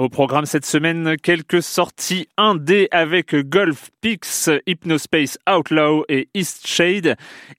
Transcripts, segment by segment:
Au programme cette semaine, quelques sorties 1D avec Golf Pix, Hypnospace Outlaw et East Shade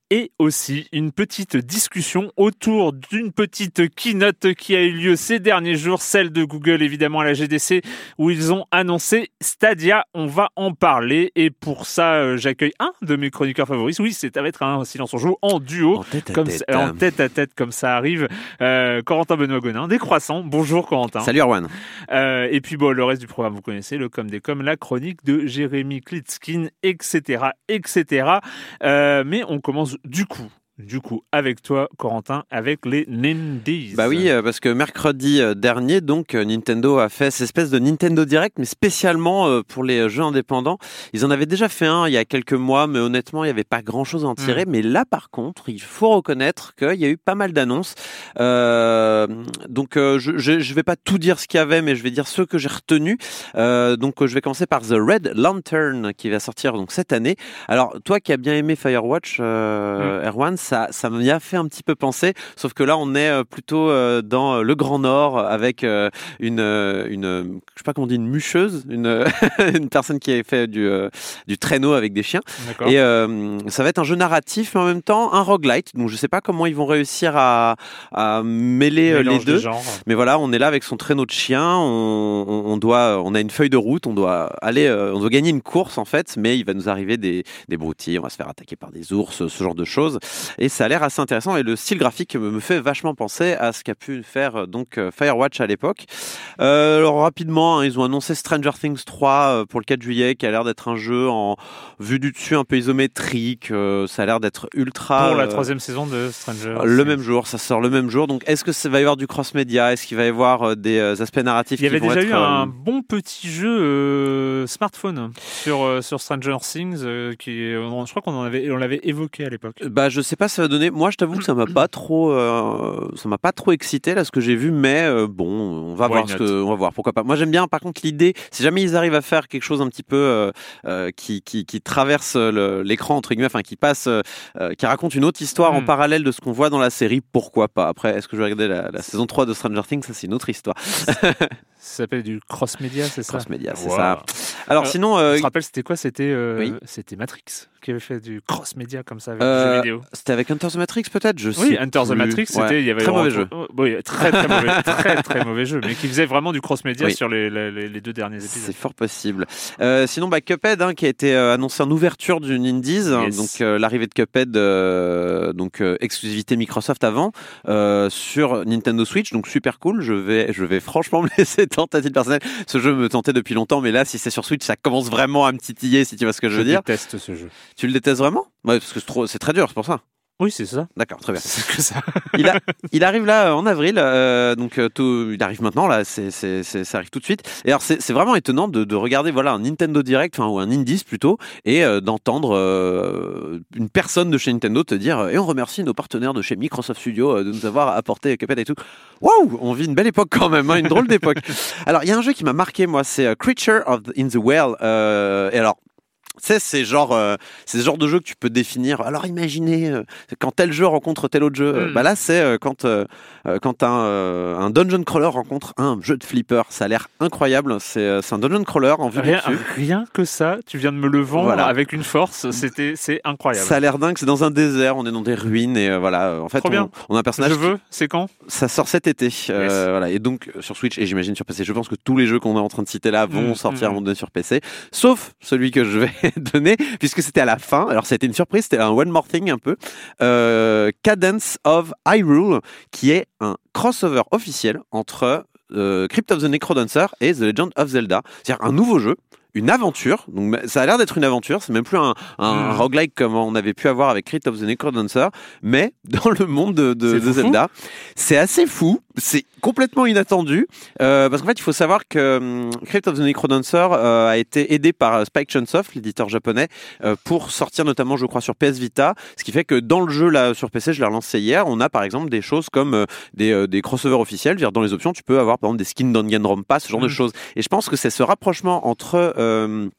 et aussi une petite discussion autour d'une petite keynote qui a eu lieu ces derniers jours, celle de Google évidemment à la GDC où ils ont annoncé Stadia. On va en parler et pour ça euh, j'accueille un de mes chroniqueurs favoris. Oui, c'est à mettre un silence en joue en duo, En tête à comme tête. en tête à tête comme ça arrive. Euh, Corentin Benoît Gonin, des croissants. Bonjour Corentin. Salut Erwan. Euh, et puis bon, le reste du programme, vous connaissez, le com des com, la chronique de Jérémy Klitskin, etc., etc. Euh, mais on commence du coup, du coup, avec toi, Corentin, avec les Nindies. Bah oui, euh, parce que mercredi euh, dernier, donc euh, Nintendo a fait cette espèce de Nintendo Direct, mais spécialement pour les jeux indépendants. Ils en avaient déjà fait un il y a quelques mois, mais honnêtement, il n'y avait pas grand-chose à en tirer. Mais là, par contre, il faut reconnaître qu'il y a eu pas mal d'annonces. Euh, donc, je, je vais pas tout dire ce qu'il y avait, mais je vais dire ceux que j'ai retenus. Euh, donc, je vais commencer par The Red Lantern qui va sortir donc cette année. Alors, toi qui as bien aimé Firewatch, euh, Erwan, ça, ça m'y a fait un petit peu penser. Sauf que là, on est euh, plutôt euh, dans le Grand Nord avec euh, une, euh, une, euh, je sais pas comment on dit, une mucheuse, une, euh, une personne qui a fait du, euh, du traîneau avec des chiens. Et euh, ça va être un jeu narratif, mais en même temps un roguelite. Donc, je sais pas comment ils vont réussir à, à mêler euh, les deux. Mais voilà, on est là avec son traîneau de chien. On, on- on doit, on a une feuille de route. On doit aller, euh, on doit gagner une course en fait. Mais il va nous arriver des, des broutilles. On va se faire attaquer par des ours, ce genre de choses. Et ça a l'air assez intéressant. Et le style graphique me, fait vachement penser à ce qu'a pu faire euh, donc euh, Firewatch à l'époque. Euh, alors rapidement, hein, ils ont annoncé Stranger Things 3 euh, pour le 4 juillet, qui a l'air d'être un jeu en vue du dessus un peu isométrique. Euh, ça a l'air d'être ultra. Pour la troisième saison de Stranger. le même jour, ça sort le même jour. Donc, est-ce que ça va y avoir du cross-média? Est-ce qu'il va y avoir des aspects narratifs Il y qui avait vont déjà être, eu un bon petit jeu smartphone sur, sur Stranger Things qui, je crois qu'on en avait, on l'avait évoqué à l'époque. Bah, je sais pas ça va donner. Moi, je t'avoue que ça m'a pas trop, euh, ça m'a pas trop excité là ce que j'ai vu, mais euh, bon, on va Why voir ce que, on va voir. Pourquoi pas. Moi, j'aime bien. Par contre, l'idée, si jamais ils arrivent à faire quelque chose un petit peu euh, qui, qui, qui traverse l'écran entre guillemets, enfin qui passe, qui raconte une autre histoire en Hmm. parallèle de ce qu'on voit dans la série, pourquoi pas? Après, est-ce que je vais regarder la, la saison 3 de Stranger Things? Ça, c'est une autre histoire. Ça s'appelle du cross-média, c'est ça? Cross-média, c'est Wow. ça. Alors, Euh, sinon, euh, Je te rappelle, c'était quoi? C'était euh, Oui. c'était Matrix qui avait fait du cross-média comme ça avec des Euh, jeux vidéo. C'était avec Hunter the Matrix peut-être je Oui, sais Hunter the plus. Matrix, c'était Ouais. il y avait très mauvais jeu. oh, oui, très très mauvais, très très mauvais jeu, mais qui faisait vraiment du cross-média Oui. sur les, les, les- les deux derniers épisodes. C'est fort possible. Euh, sinon, bah, Cuphead, hein, qui a été euh, annoncé en ouverture d'une Indies, hein, Yes. donc euh, l'arrivée de Cuphead, euh, donc euh, exclusivité Microsoft avant, euh, sur Nintendo Switch, donc super cool. Je vais, je vais franchement me laisser tenter à titre personnel. Ce jeu me tentait depuis longtemps, mais là, si c'est sur Switch, ça commence vraiment à me titiller, si tu vois ce que je veux dire. déteste ce jeu. Tu le détestes vraiment? Ouais, parce que c'est trop- c'est très dur, c'est pour ça. Oui, c'est ça. D'accord, très bien. C'est que ça. il, a- il arrive là euh, en avril, euh, donc euh, tout- il arrive maintenant là, c'est, c'est- c'est- ça arrive tout de suite. Et alors c'est, vraiment étonnant de, de regarder voilà un Nintendo Direct, enfin ou un Indies plutôt, et euh, d'entendre euh, une personne de chez Nintendo te dire et on remercie nos partenaires de chez Microsoft Studio de nous avoir apporté Cuphead et tout. Waouh, on vit une belle époque quand même, hein, une drôle d'époque. alors il y a un jeu qui m'a marqué moi, c'est Creature of the- in the Well. et alors tu sais, c'est genre, euh, ce genre de jeu que tu peux définir. Alors imaginez euh, quand tel jeu rencontre tel autre jeu. Mm. Bah là, c'est euh, quand euh, quand un, un dungeon crawler rencontre un jeu de flipper. Ça a l'air incroyable. C'est un dungeon crawler en vue Rien, rien que ça, tu viens de me le vendre Voilà. avec une force. C'était, c'est incroyable. Ça a l'air dingue. C'est dans un désert. On est dans des ruines et voilà. En fait, Trop on, bien. on a un personnage. Je veux. C'est quand? Ça sort cet été. Yes. voilà. Et donc sur Switch et j'imagine sur PC. Je pense que tous les jeux qu'on est en train de citer là vont Mm, sortir mm. moment donné sur PC, sauf celui que je vais donner puisque c'était à la fin. Alors c'était une surprise. C'était un one more thing un peu. Euh, Cadence of Hyrule, qui est un crossover officiel entre euh, Crypt of the Necrodancer et The Legend of Zelda. C'est-à-dire un nouveau jeu. Une aventure, donc ça a l'air d'être une aventure, c'est même plus un, un Mm. roguelike comme on avait pu avoir avec Crypt of the Necrodancer, mais dans le monde de, de- de. Zelda. C'est assez fou, c'est complètement inattendu, euh, parce qu'en fait il faut savoir que hum, Crypt of the Necrodancer euh, a été aidé par Spike Chunsoft, l'éditeur japonais, euh, pour sortir notamment je crois sur PS Vita, ce qui fait que dans le jeu là sur PC, je l'ai relancé hier, on a par exemple des choses comme euh, des, euh, des crossovers officiels, dire dans les options tu peux avoir par exemple des skins Danganronpa, ce genre de Mm. choses, et je pense que c'est ce rapprochement entre euh,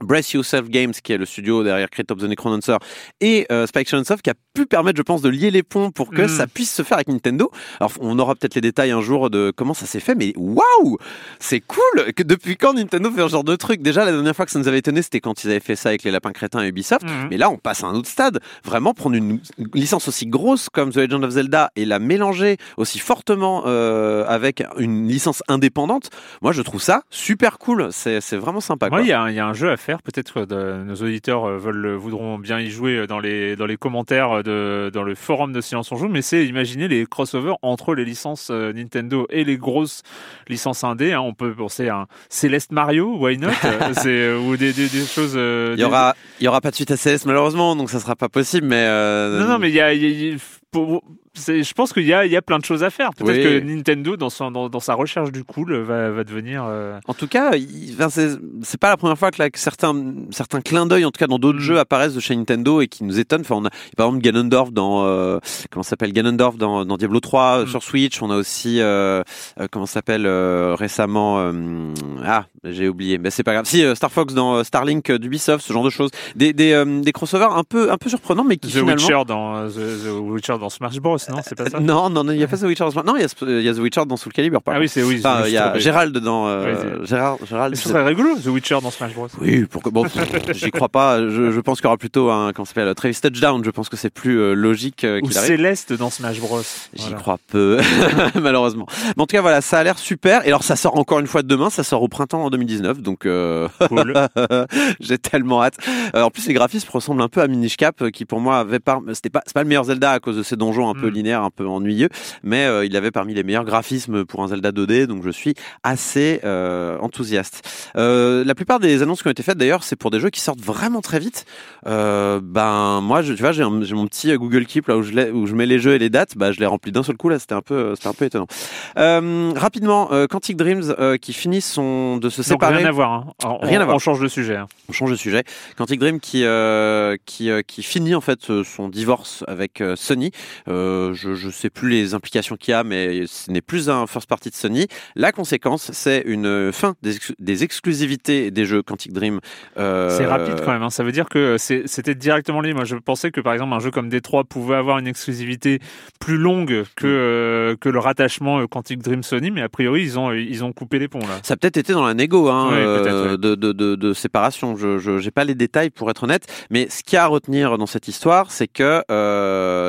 Brace Yourself Games, qui est le studio derrière Crypt of the Necrodancer, et euh, Spike Chunsoft, qui a pu permettre, je pense, de lier les ponts pour que Mm. ça puisse se faire avec Nintendo. Alors, on aura peut-être les détails un jour de comment ça s'est fait, mais waouh C'est cool que Depuis quand Nintendo fait ce genre de truc? Déjà, la dernière fois que ça nous avait étonné, c'était quand ils avaient fait ça avec les Lapins Crétins et Ubisoft. Mhm. Mais là, on passe à un autre stade. Vraiment, prendre une licence aussi grosse comme The Legend of Zelda et la mélanger aussi fortement euh, avec une licence indépendante, moi, je trouve ça super cool. C'est vraiment sympa. Il y, un- y a un jeu à faire. Peut-être que de- nos auditeurs euh, veulent, voudront bien y jouer dans les, dans les commentaires de, dans le forum de Silence on Joue. Mais c'est imaginer les crossovers entre les licences euh, Nintendo et les grosses licences indé. hein. On peut penser à un Céleste Mario, why not? Euh, C'est euh, ou des, des, des choses. euh, Il y des- aura, il y aura pas de suite à CS malheureusement, donc ça sera pas possible. Mais euh, Non, non, mais il y a, y a- il y a- pour- c'est- je pense qu'il y a, il y a plein de choses à faire. Peut-être Oui. que Nintendo, dans, son, dans, dans sa recherche du cool, va, va devenir. euh, En tout cas, c'est pas la première fois que, là, que certains, certains clins d'œil, en tout cas dans d'autres Mm. jeux, apparaissent de chez Nintendo et qui nous étonnent. Enfin, on a par exemple Ganondorf dans euh, comment s'appelle? Ganondorf dans, dans Diablo 3 euh, Mm. sur Switch. On a aussi euh, euh, comment ça s'appelle récemment ah j'ai oublié, mais c'est pas grave. Si Star Fox dans Starlink d'Ubisoft, ce genre de choses, des des, des crossovers un peu un peu surprenants, mais qui The finalement Witcher dans The, The Witcher dans Smash Bros. Non, c'est pas ça. Non non il y a pas The Witcher. dans- Non, il y a, il y a The Witcher dans Soul Calibur. Par Ah oui, c'est oui. Enfin, il y a. Gérald dans euh, Gérard, Gérald. Ce serait rigolo, The Witcher dans Smash Bros. Oui, pourquoi bon, j'y crois pas. Je, je pense qu'il y aura plutôt un comment ça s'appelle Travis Touchdown. Je pense que c'est plus euh, logique euh, Ou. Céleste dans Smash Bros. J'y Voilà. crois peu, malheureusement. Mais en tout cas, voilà, ça a l'air super. Et alors, ça sort encore une fois demain. Ça sort au printemps en 2019. Donc, euh, Cool. j'ai tellement hâte. Euh, en plus, les graphismes ressemblent un peu à Minish Cap, euh, qui pour moi avait pas, c'était pas, c'est pas le meilleur Zelda à cause de ses donjons un peu Un peu ennuyeux, mais euh, il avait parmi les meilleurs graphismes pour un Zelda 2D. Donc, je suis assez euh, enthousiaste. Euh, la plupart des annonces qui ont été faites, d'ailleurs, c'est pour des jeux qui sortent vraiment très vite. Ben, moi, je, tu vois, j'ai, mon petit Google Keep là où je, l'ai- où je mets les jeux et les dates. Bah, je l'ai rempli d'un seul coup là. C'était un peu, c'était un peu étonnant. Rapidement, Quantic Dreams qui finit son de se Donc séparer. rien à voir. Hein. Alors, Rien on, à voir. on change de sujet. hein. On change de sujet. Quantic Dream qui qui qui finit en fait son divorce avec Sony. Euh, je je sais plus les implications qu'il y a, mais ce n'est plus un first party de Sony. La conséquence, c'est une fin des, ex- des exclusivités des jeux Quantic Dream. Euh, C'est rapide quand même. hein. Ça veut dire que c'était directement lié. Moi, je pensais que par exemple un jeu comme Détroit pouvait avoir une exclusivité plus longue que Mm. euh, que le rattachement euh, Quantic Dream Sony, mais a priori ils ont ils ont coupé les ponts là. Ça a peut-être été dans la négo hein, euh, de, de, de, de séparation. Je j'ai pas les détails pour être honnête, mais ce qu'il y a à retenir dans cette histoire, c'est que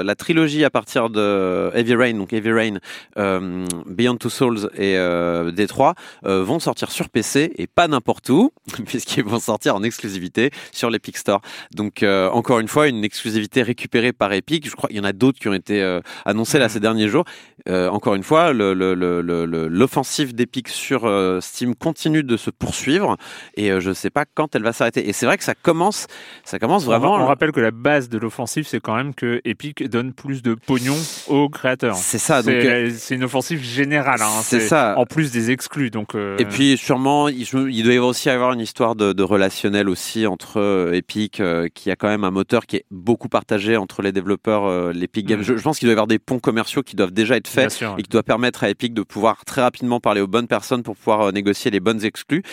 la trilogie à partir de Heavy Rain, donc Heavy Rain, euh, Beyond Two Souls et euh, D3 euh, vont sortir sur PC et pas n'importe où, puisqu'ils vont sortir en exclusivité sur l'Epic Store. Donc euh, encore une fois, une exclusivité récupérée par Epic. Je crois qu'il y en a d'autres qui ont été annoncés là ces derniers jours. Encore une fois, l'offensive d'Epic sur Steam continue de se poursuivre et je sais pas quand elle va s'arrêter. Et c'est vrai que ça commence, ça commence vraiment. On rappelle que la base de l'offensive, c'est quand même que Epic donne plus de pognon aux créateurs. C'est ça. Donc, C'est euh, une offensive générale. hein. c'est ça. En plus des exclus. Donc, euh, Et puis sûrement, il, il doit y avoir aussi avoir une histoire de, de relationnel aussi entre euh, Epic, euh, qui a quand même un moteur qui est beaucoup partagé entre les développeurs, euh, l'Epic Games. Mm. Je, je pense qu'il doit y avoir des ponts commerciaux qui doivent déjà être faits sûr. et qui doit permettre à Epic de pouvoir très rapidement parler aux bonnes personnes pour pouvoir négocier les bonnes exclus.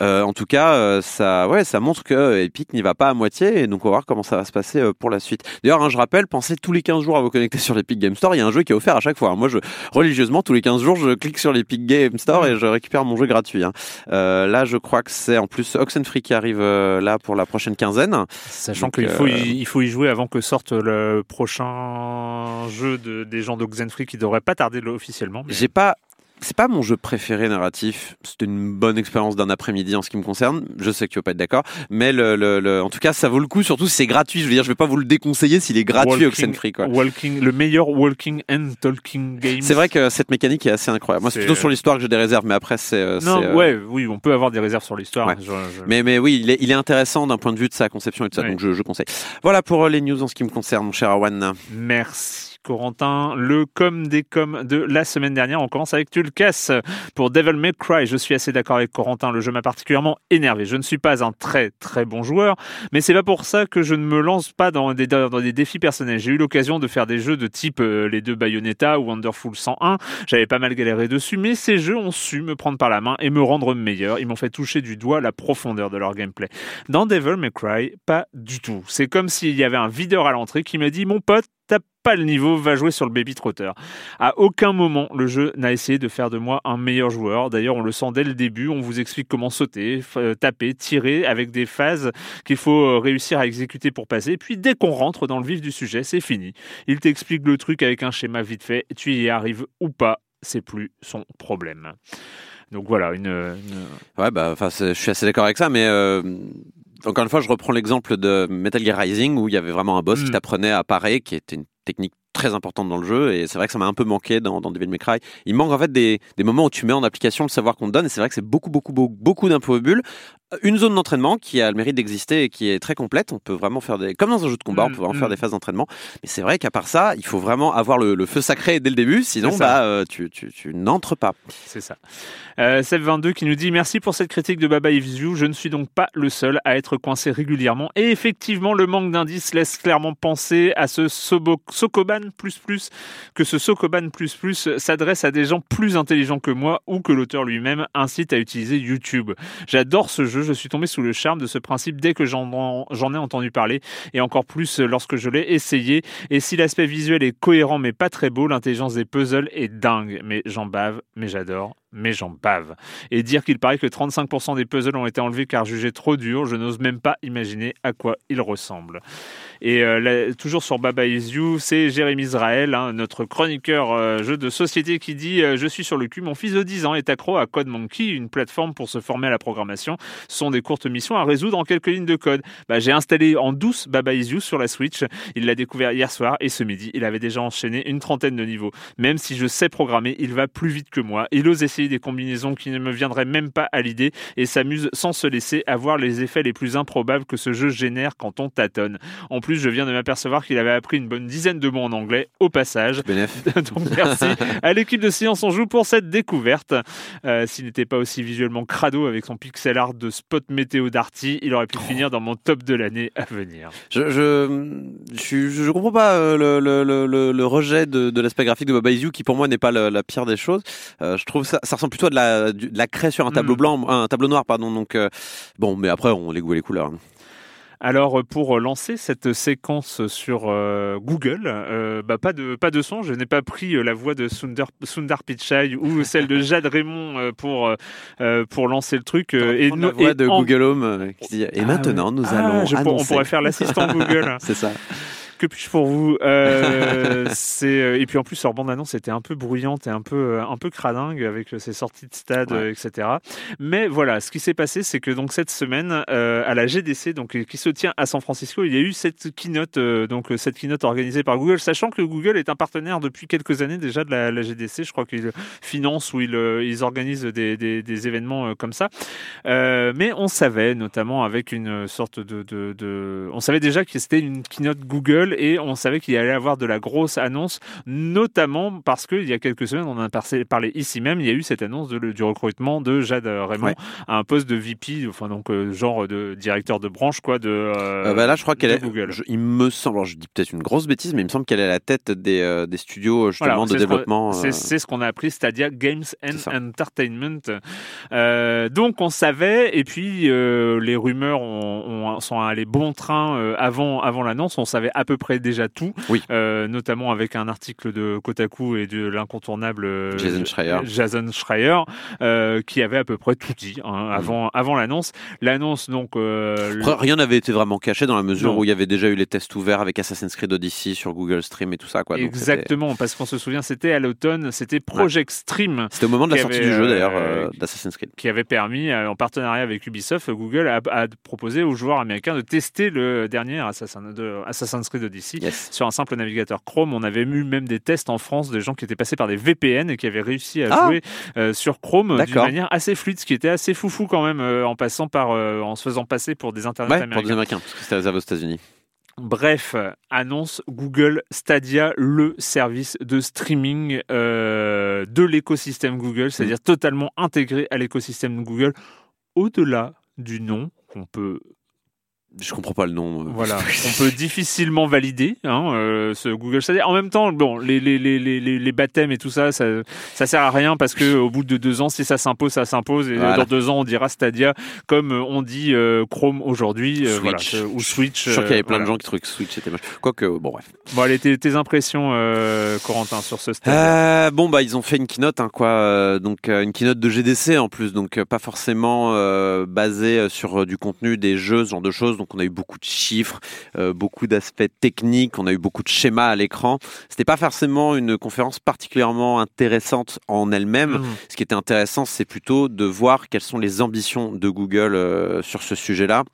En tout cas, ça, ouais, ça montre que Epic n'y va pas à moitié et donc on va voir comment ça va se passer pour la suite. D'ailleurs, hein, je rappelle, pensez tous les 15 jours à vous connecter sur l'Epic Game Store. Il y a un jeu qui est offert à chaque fois. Moi, je, religieusement, tous les 15 jours, je clique sur l'Epic Game Store et je récupère mon jeu gratuit. hein. Euh, là, je crois que c'est en plus Oxenfree qui arrive euh, là pour la prochaine quinzaine. Sachant qu'il faut, euh, y, il faut y jouer avant que sorte le prochain jeu de, des gens d'Oxenfree qui devrait pas tarder officiellement. mais- J'ai pas. C'est pas mon jeu préféré narratif. C'était une bonne expérience d'un après-midi en ce qui me concerne. Je sais que tu vas pas être d'accord, mais le, le, le- en tout cas, ça vaut le coup. Surtout si c'est gratuit. Je veux dire, je vais pas vous le déconseiller s'il est gratuit Walking- Oxenfree quoi. Walking, le meilleur walking and talking game. C'est vrai que cette mécanique est assez incroyable. Moi, c'est C'est- plutôt sur l'histoire que j'ai des réserves, mais après, c'est. euh, Non, c'est, euh, ouais, oui, on peut avoir des réserves sur l'histoire. Ouais. Je- Mais, mais oui, il est, il est intéressant d'un point de vue de sa conception et de ça, Ouais. donc je, je conseille. Voilà pour euh, les news en ce qui me concerne, mon cher Awan. Merci. Corentin, le com des coms de la semaine dernière. On commence avec Tu le casses pour Devil May Cry. Je suis assez d'accord avec Corentin. Le jeu m'a particulièrement énervé. Je ne suis pas un très très bon joueur, mais c'est pas pour ça que je ne me lance pas dans des, dans des défis personnels. J'ai eu l'occasion de faire des jeux de type euh, les deux Bayonetta ou Wonderful 101. J'avais pas mal galéré dessus, mais ces jeux ont su me prendre par la main et me rendre meilleur. Ils m'ont fait toucher du doigt la profondeur de leur gameplay. Dans Devil May Cry, pas du tout. C'est comme s'il y avait un videur à l'entrée qui m'a dit Mon pote, t'as pas le niveau, va jouer sur le baby trotter. À aucun moment, le jeu n'a essayé de faire de moi un meilleur joueur. D'ailleurs, on le sent dès le début. On vous explique comment sauter, euh, taper, tirer avec des phases qu'il faut euh, réussir à exécuter pour passer. Et puis, dès qu'on rentre dans le vif du sujet, c'est fini. Il t'explique le truc avec un schéma vite fait. Tu y arrives ou pas, c'est plus son problème. Donc voilà, une, une- Ouais, bah, je suis assez d'accord avec ça, mais euh, encore une fois, je reprends l'exemple de Metal Gear Rising où il y avait vraiment un boss Mm. qui t'apprenait à parer, qui était une technique très importante dans le jeu, et c'est vrai que ça m'a un peu manqué dans, dans Devil May Cry. Il manque en fait des, des moments où tu mets en application le savoir qu'on te donne, et c'est vrai que c'est beaucoup, beaucoup, beaucoup, beaucoup d'improbables. Une zone d'entraînement qui a le mérite d'exister et qui est très complète. On peut vraiment faire des, comme dans un jeu de combat, on Mm, peut vraiment mm. faire des phases d'entraînement. Mais c'est vrai qu'à part ça, il faut vraiment avoir le, le feu sacré dès le début, sinon, bah, euh, tu, tu, tu n'entres pas. C'est ça. Euh, Seb22 qui nous dit Merci pour cette critique de Baba Is You. Je ne suis donc pas le seul à être coincé régulièrement. Et effectivement, le manque d'indices laisse clairement penser à ce Sobo- Sokoban que ce Sokoban s'adresse à des gens plus intelligents que moi ou que l'auteur lui-même incite à utiliser YouTube. J'adore ce jeu. Je suis tombé sous le charme de ce principe dès que j'en j'en ai entendu parler et encore plus lorsque je l'ai essayé. Et si l'aspect visuel est cohérent mais pas très beau, l'intelligence des puzzles est dingue. Mais j'en bave, mais j'adore, mais j'en bave. Et dire qu'il paraît que 35% des puzzles ont été enlevés car jugés trop durs, je n'ose même pas imaginer à quoi ils ressemblent. Et euh, là, toujours sur Baba Is You, c'est Jérémy Israël, hein, notre chroniqueur euh, jeu de société qui dit euh, Je suis sur le cul, mon fils de 10 ans est accro à Code Monkey, une plateforme pour se former à la programmation. Ce sont des courtes missions à résoudre en quelques lignes de code. Bah, J'ai installé en douce Baba Is You sur la Switch. Il l'a découvert hier soir et ce midi, il avait déjà enchaîné une trentaine de niveaux. Même si je sais programmer, il va plus vite que moi. Il ose essayer des combinaisons qui ne me viendraient même pas à l'idée et s'amuse sans se laisser avoir les effets les plus improbables que ce jeu génère quand on tâtonne. Plus, je viens de m'apercevoir qu'il avait appris une bonne dizaine de mots en anglais au passage. Bénéf. Donc merci à l'équipe de Silence on Joue pour cette découverte. Euh, S'il n'était pas aussi visuellement crado avec son pixel art de spot météo d'Arty, il aurait pu finir dans mon top de l'année à venir. Je, je, je, comprends pas euh, le, le, le, rejet de, de l'aspect graphique de You, qui pour moi n'est pas la pire des choses. Euh, je trouve ça, ça ressemble plutôt à de la, de la craie sur un tableau Mm. blanc, un tableau noir, pardon. Donc euh, bon, mais après on les goûts et les couleurs. Alors pour lancer cette séquence sur euh, Google, euh, bah, pas de pas de son. Je n'ai pas pris euh, la voix de Sundar, Sundar Pichai ou celle de Jade Raymond euh, pour euh, pour lancer le truc. euh, et la voix et de en- Google Home euh, qui dit et Ah maintenant nous Ah, allons je pour- on annoncer. pourrait faire l'assistant Google. C'est ça. Que puis-je pour vous euh, C'est euh, et puis en plus leur bande annonce était un peu bruyante et un peu euh, un peu cradingue avec ses sorties de stade, Ouais. etc. Mais voilà, ce qui s'est passé, c'est que donc cette semaine euh, à la GDC, donc qui se tient à San Francisco, il y a eu cette keynote, euh, donc cette keynote organisée par Google, sachant que Google est un partenaire depuis quelques années déjà de la, la GDC. Je crois qu'ils financent ou ils, ils organisent des, des, des événements comme ça. Mais on savait, notamment avec une sorte de, de, de- on savait déjà que c'était une keynote Google et on savait qu'il allait y avoir de la grosse annonce, notamment parce qu'il y a quelques semaines, on en a parlé ici même, il y a eu cette annonce de- du recrutement de Jade Raymond Ouais. à un poste de VP, enfin donc euh, genre de directeur de branche quoi de. euh, Euh, bah là, je crois qu'elle est. Google. je- il me semble, alors je dis peut-être une grosse bêtise, mais il me semble qu'elle est à la tête des, euh, des studios justement Voilà, de développement. C'est euh, ce qu'on a appris Stadia Games and. Entertainment. Euh, donc on savait, et puis euh, les rumeurs ont, ont- sont allées bon train euh, avant, avant l'annonce. On savait à peu près déjà tout, Oui. Euh, notamment avec un article de Kotaku et de l'incontournable euh, Jason Schreier. Jason Schreier, euh, qui avait à peu près tout dit hein, avant, avant l'annonce. L'annonce donc. euh, Après, rien n'avait été vraiment caché dans la mesure Non. où il y avait déjà eu les tests ouverts avec Assassin's Creed Odyssey sur Google Stream et tout ça. Quoi. Donc, Exactement, parce qu'on se souvient, c'était à l'automne, c'était Project Stream. C'était au moment de la sortie avait, du jeu d'ailleurs d'Assassin's Creed. qui avait permis, en partenariat avec Ubisoft, Google a, a proposé aux joueurs américains de tester le dernier Assassin- de Assassin's Creed Odyssey Yes. sur un simple navigateur Chrome. On avait eu même des tests en France de gens qui étaient passés par des VPN et qui avaient réussi à Ah. jouer euh, sur Chrome d'une manière assez fluide, ce qui était assez foufou quand même euh, en passant par, euh, en se faisant passer pour des internets Ouais, pour américains. des Américains, parce que c'était réservé aux États-Unis. Bref, annonce Google Stadia, le service de streaming euh, de l'écosystème Google, c'est-à-dire totalement intégré à l'écosystème Google, au-delà du nom qu'on peut Je comprends pas le nom. euh. voilà, on peut difficilement valider hein, euh, ce Google Stadia. En même temps, bon, les, les, les, les, baptêmes et tout ça, ça, ça sert à rien parce que au bout de deux ans, si ça s'impose, ça s'impose. Et Voilà. dans deux ans, on dira Stadia comme euh, on dit euh, Chrome aujourd'hui, euh, voilà, euh, ou Switch. Je suis sûr qu'il y avait euh, plein de gens qui trouvaient que Switch était moche. Quoique, bon, bref. Bon, allez, tes, tes impressions, euh, Corentin, sur ce Stadia. Euh, bon, bah, ils ont fait une keynote, hein, quoi. euh, donc, euh, une keynote de GDC en plus, donc euh, pas forcément euh, basée euh, sur euh, du contenu, des jeux, ce genre de choses. Donc, on a eu beaucoup de chiffres, euh, beaucoup d'aspects techniques, on a eu beaucoup de schémas à l'écran. C'était pas forcément une conférence particulièrement intéressante en elle-même. Mhm. Ce qui était intéressant, c'est plutôt de voir quelles sont les ambitions de Google euh, sur ce sujet-là.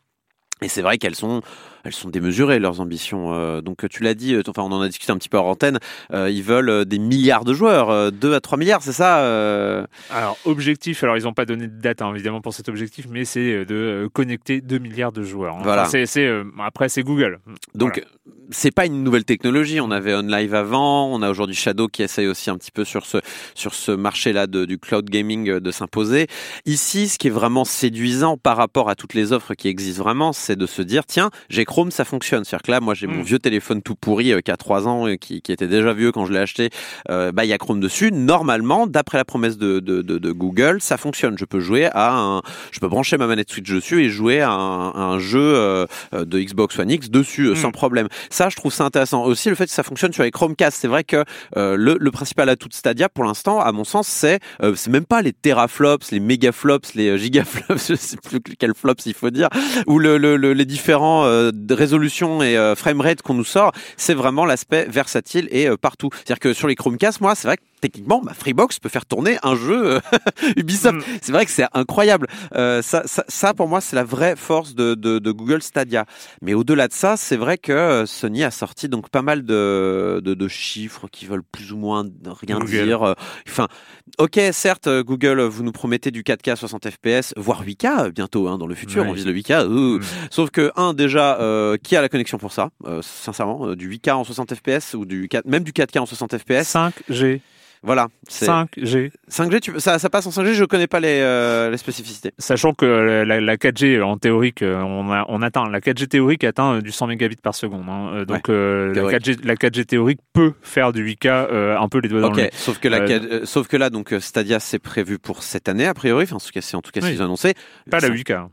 Et c'est vrai qu'elles sont, elles sont démesurées leurs ambitions. Euh, donc tu l'as dit, euh, enfin on en a discuté un petit peu en antenne. euh, ils veulent euh, des milliards de joueurs, euh, 2 à 3 milliards, c'est ça euh? Alors, objectif, alors ils n'ont pas donné de date hein, évidemment pour cet objectif, mais c'est euh, de euh, connecter 2 milliards de joueurs. hein. Voilà. c'est, c'est, euh, après, c'est Google. Donc Voilà. c'est pas une nouvelle technologie. On avait OnLive avant, on a aujourd'hui Shadow qui essaye aussi un petit peu sur ce sur ce marché-là du cloud gaming euh, de s'imposer. Ici, ce qui est vraiment séduisant par rapport à toutes les offres qui existent vraiment, c'est de se dire tiens, j'ai Chrome, ça fonctionne. C'est-à-dire que là, moi, j'ai mon Mm. vieux téléphone tout pourri euh, qui a trois ans, euh, qui, qui était déjà vieux quand je l'ai acheté. Euh, bah, il y a Chrome dessus. Normalement, d'après la promesse de, de, de, de Google, ça fonctionne. Je peux jouer à un, je peux brancher ma manette Switch dessus et jouer à un, jeu de Xbox One X dessus sans problème. Ça, je trouve ça intéressant. Aussi, le fait que ça fonctionne sur les Chromecast. C'est vrai que le, le principal atout de Stadia, pour l'instant, à mon sens, c'est c'est même pas les teraflops, les mégaflops, les gigaflops, je sais plus quel flops il faut dire, ou le, le- le- les différents de résolutions et euh, framerate qu'on nous sort. C'est vraiment l'aspect versatile et euh, partout. C'est-à-dire que sur les Chromecast, moi, c'est vrai que techniquement, ma Freebox peut faire tourner un jeu euh, Ubisoft. Mm. C'est vrai que c'est incroyable. Euh, ça, ça, ça, pour moi, c'est la vraie force de, de, de Google Stadia. Mais au-delà de ça, c'est vrai que euh, Sony a sorti donc pas mal de, de, de chiffres qui veulent plus ou moins rien Google. dire. Enfin, ok, certes, Google, vous nous promettez du 4K 60 FPS, voire 8K euh, bientôt hein, dans le futur. Oui. On vise le 8K. euh, Mm. Sauf que un déjà, euh, qui a la connexion pour ça Sincèrement, du 8K en 60 FPS ou du 4, même du 4K en 60 FPS. 5G. Voilà. c'est- 5G. 5G, tu, ça, ça passe en 5G. Je connais pas les, euh, les spécificités. Sachant que la, la- la 4G, en théorique, euh, on, a, on atteint, la 4G théorique atteint euh, du 100 mégabits par seconde. hein. Euh, Donc, euh, la, théorique. 4G, la 4G théorique peut faire du 8K euh, un peu les doigts dans Ok, le nez. sauf que, la, Euh, euh, sauf que là, donc euh, Stadia, c'est prévu pour cette année a priori. Enfin, en tout cas, c'est en tout cas ce Oui. qu'ils ont annoncé. Pas la Ça- 8K.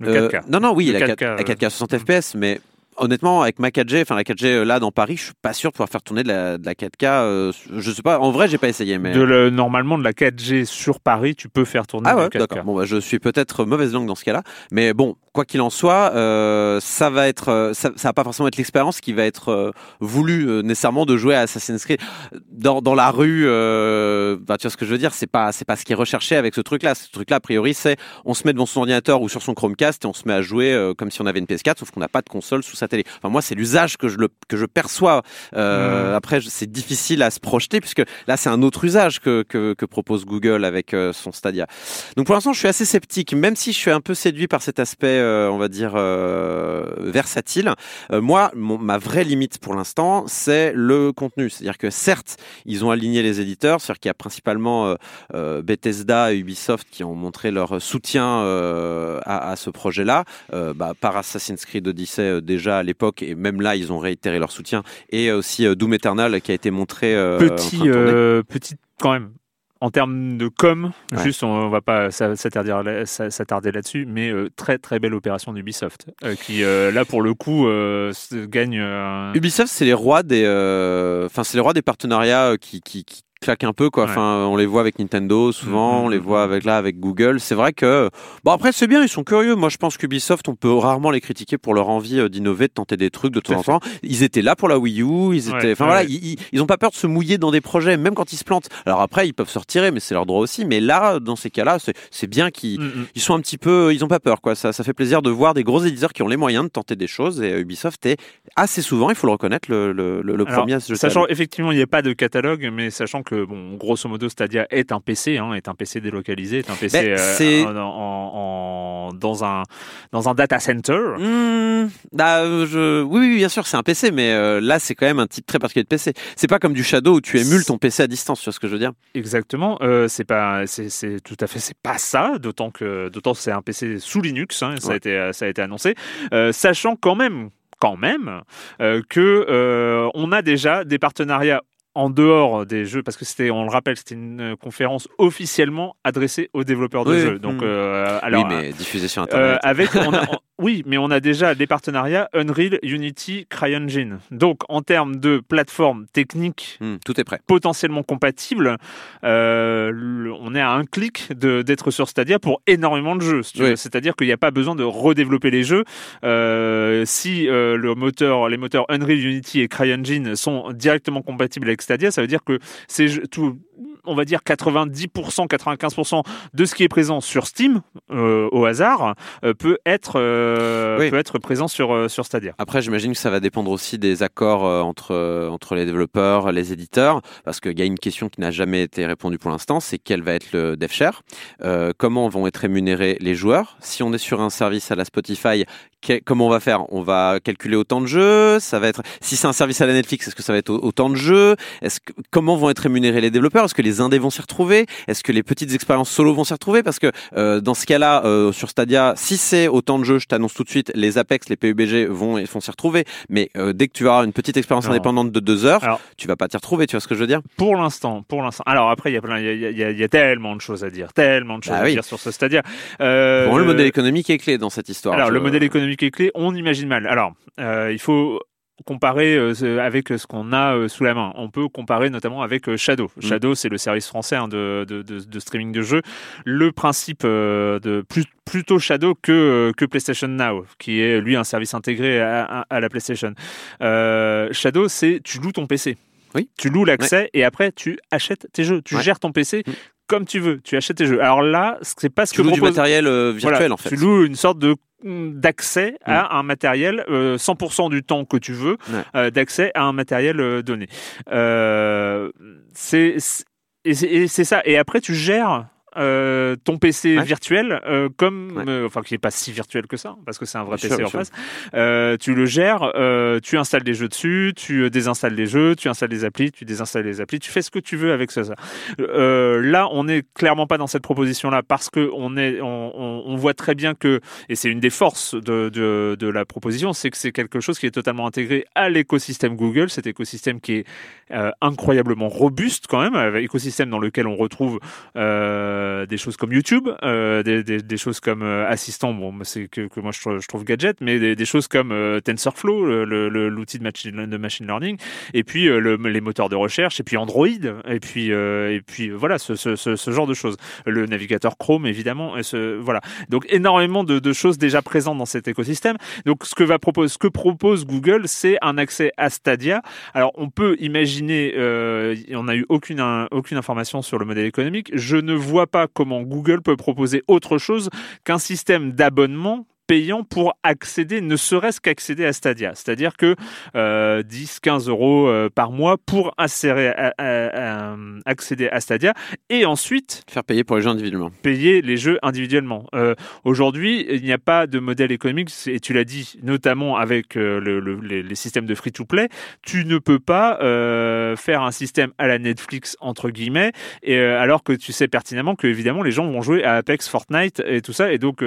Le Euh, 4K. non, non, oui, Le la 4K, 4K, la 4K à 60 FPS, mais honnêtement, avec ma 4G, enfin la 4G euh, là dans Paris, je suis pas sûr de pouvoir faire tourner de la, de la 4K. euh, je sais pas. En vrai, j'ai pas essayé, mais. De le- normalement, de la 4G sur Paris, tu peux faire tourner Ah ouais, 4K. d'accord. Bon, bah, je suis peut-être mauvaise langue dans ce cas-là, mais bon, quoi qu'il en soit, euh, ça va être, ça, ça va pas forcément être l'expérience qui va être euh, voulue nécessairement de jouer à Assassin's Creed dans, dans la rue. Bah, tu vois ce que je veux dire C'est pas, c'est pas ce qui est recherché avec ce truc-là. Ce truc-là, a priori, c'est on se met devant son ordinateur ou sur son Chromecast et on se met à jouer comme si on avait une PS4, sauf qu'on n'a pas de console sous sa télé. Enfin, moi, c'est l'usage que je le, que je perçois. Euh, Mhm. Après, c'est difficile à se projeter puisque là, c'est un autre usage que, que, que propose Google avec euh, son Stadia. Donc pour l'instant, je suis assez sceptique, même si je suis un peu séduit par cet aspect, euh, on va dire, versatile. Moi, mon- ma vraie limite pour l'instant, c'est le contenu. C'est-à-dire que certes, ils ont aligné les éditeurs, c'est-à-dire qu'il y a principalement Bethesda et Ubisoft qui ont montré leur soutien à, à ce projet-là, bah, par Assassin's Creed Odyssey euh, déjà à l'époque, et même là, ils ont réitéré leur soutien, et aussi euh, Doom Eternal qui a été montré euh, en petit, euh, quand même. En termes de com, Ouais. juste on va pas s'a- s'attarder là- s'a- s'attarder là-dessus, mais euh, très très belle opération d'Ubisoft euh, qui euh, là pour le coup gagne. Ubisoft, c'est les rois des, enfin c'est les rois des partenariats qui, qui, qui claquent un peu quoi. Ouais. Enfin, on les voit avec Nintendo souvent, Mhm, on les mhm, voit avec là avec Google. C'est vrai que bon après c'est bien, ils sont curieux. Moi je pense qu'Ubisoft, on peut rarement les critiquer pour leur envie euh, d'innover, de tenter des trucs de temps en temps. Ils étaient là pour la Wii U, ils étaient, Ouais, enfin ouais, voilà, ils, ont pas peur de se mouiller dans des projets, même quand ils se plantent. Alors après ils peuvent se retirer, mais c'est leur droit aussi. Mais là, dans ces cas-là, c'est bien qu'ils mm, mm. ils sont un petit peu, ils ont pas peur quoi. Ça, ça fait plaisir de voir des gros éditeurs qui ont les moyens de tenter des choses. Et euh, Ubisoft est assez souvent, il faut le reconnaître, le, le, le- Alors, premier Sachant effectivement il n'y a pas de catalogue, mais sachant que bon grosso modo Stadia est un PC, hein, est un PC délocalisé, est un PC Ben, euh, c'est- en- en- en- dans un dans un data center. Mmh, bah, euh, je... oui, oui, bien sûr, c'est un PC, mais euh, là, c'est quand même un type très particulier de PC. C'est pas comme du Shadow où tu émules ton PC à distance, tu vois ce que je veux dire? Exactement, euh, c'est pas, c'est, tout à fait, c'est pas ça. D'autant que, d'autant c'est un PC sous Linux, hein, ça a été, ça a été annoncé, Euh, sachant quand même, quand même, euh, que euh, on a déjà des partenariats en dehors des jeux, parce que c'était, on le rappelle, c'était une euh, conférence officiellement adressée aux développeurs de Oui, jeux. Donc, mm. euh, alors, Oui, mais diffusé sur euh, Internet. avec, on a- on- oui, mais on a déjà des partenariats Unreal, Unity, CryEngine. Donc, en termes de plateforme technique Mmh, tout est prêt. potentiellement compatible, euh, le- on est à un clic de- d'être sur Stadia pour énormément de jeux. si Oui. C'est-à-dire qu'il n'y a pas besoin de redévelopper les jeux. Euh, si euh, le moteur, les moteurs Unreal, Unity et CryEngine sont directement compatibles avec Stadia, ça veut dire que c'est tout, on va dire 90%, 95% de ce qui est présent sur Steam euh, au hasard euh, peut être euh, Oui. peut être présent sur sur Stadia. Après, j'imagine que ça va dépendre aussi des accords entre, entre les développeurs, les éditeurs, parce qu'il y a une question qui n'a jamais été répondue pour l'instant, c'est quel va être le dev share, comment vont être rémunérés les joueurs. Si on est sur un service à la Spotify, que- comment on va faire? On va calculer autant de jeux, ça va être. Si c'est un service à la Netflix, est-ce que ça va être au- autant de jeux? Est-ce que comment vont être rémunérés les développeurs? Est-ce que les indés vont s'y retrouver? Est-ce que les petites expériences solo vont s'y retrouver? Parce que euh, dans ce cas-là, euh, sur Stadia, si c'est autant de jeux, je t'annonce tout de suite, les Apex, les PUBG vont vont s'y retrouver. Mais euh, dès que tu vas avoir une petite expérience indépendante de deux heures, Alors- tu vas pas t'y retrouver. Tu vois ce que je veux dire? Pour l'instant, pour l'instant. Alors après, il y a plein, il y a, y y tellement de choses à dire, tellement de choses Bah à oui. dire sur ce Stadia. Euh, Bon, le modèle économique est clé dans cette histoire. Alors Je- le modèle économique est clé. On imagine mal. Alors euh, il faut comparer euh, avec ce qu'on a euh, sous la main. On peut comparer notamment avec euh, Shadow. Mm. Shadow, c'est le service français hein, de, de, de, de streaming de jeux. Le principe euh, de plus, plutôt Shadow que, euh, que PlayStation Now, qui est lui un service intégré à, la PlayStation. Euh, Shadow, c'est tu loues ton PC. Oui. Tu loues l'accès et après tu achètes tes jeux. Tu Ouais. gères ton PC Mm. comme tu veux. Tu achètes tes jeux. Alors là, c'est pas ce Tu que loues du propose- matériel euh, virtuel voilà, en fait. Tu loues une sorte de d'accès à un matériel euh, 100% du temps que tu veux Ouais. euh, d'accès à un matériel euh, donné. Euh, c'est c'est- et c'est et c'est ça. Et après tu gères euh, ton PC Ouais. virtuel euh, comme Ouais. euh, enfin qui est pas si virtuel que ça parce que c'est un vrai Bien PC sûr, en face tu le gères tu installes des jeux dessus tu désinstalles des jeux tu installes des applis tu désinstalles des applis tu fais ce que tu veux avec ça, là on n'est clairement pas dans cette proposition là parce que on est on, on- on voit très bien que et c'est une des forces de, de, de la proposition c'est que c'est quelque chose qui est totalement intégré à l'écosystème Google cet écosystème qui est incroyablement robuste quand même, écosystème dans lequel on retrouve euh, euh, des choses comme YouTube, euh, des, des, des, choses comme euh, assistant, bon, c'est que, que, moi je, je, trouve gadget, mais des, des choses comme euh, TensorFlow, l'outil de machine, de machine learning, et puis le, les moteurs de recherche, et puis Android, et puis et puis voilà ce, ce, ce, ce, genre de choses. Le navigateur Chrome évidemment, et voilà. Donc énormément de, de, choses déjà présentes dans cet écosystème. Donc ce que va propose, ce que propose Google, c'est un accès à Stadia. Alors on peut imaginer, on n'a eu aucune aucune information sur le modèle économique. Je ne vois pas comment Google peut proposer autre chose qu'un système d'abonnement payant pour accéder, ne serait-ce qu'accéder à Stadia. C'est-à-dire que euh, 10, 15 euros euh, par mois pour accéder à, à, à, accéder à Stadia et ensuite faire payer pour les jeux individuellement. Payer les jeux individuellement. Euh, Aujourd'hui, il n'y a pas de modèle économique et tu l'as dit, notamment avec euh, le, le, les, les, systèmes de free-to-play, tu ne peux pas euh, faire un système à la Netflix entre guillemets, et euh, alors que tu sais pertinemment que évidemment les gens vont jouer à Apex, Fortnite et tout ça, et donc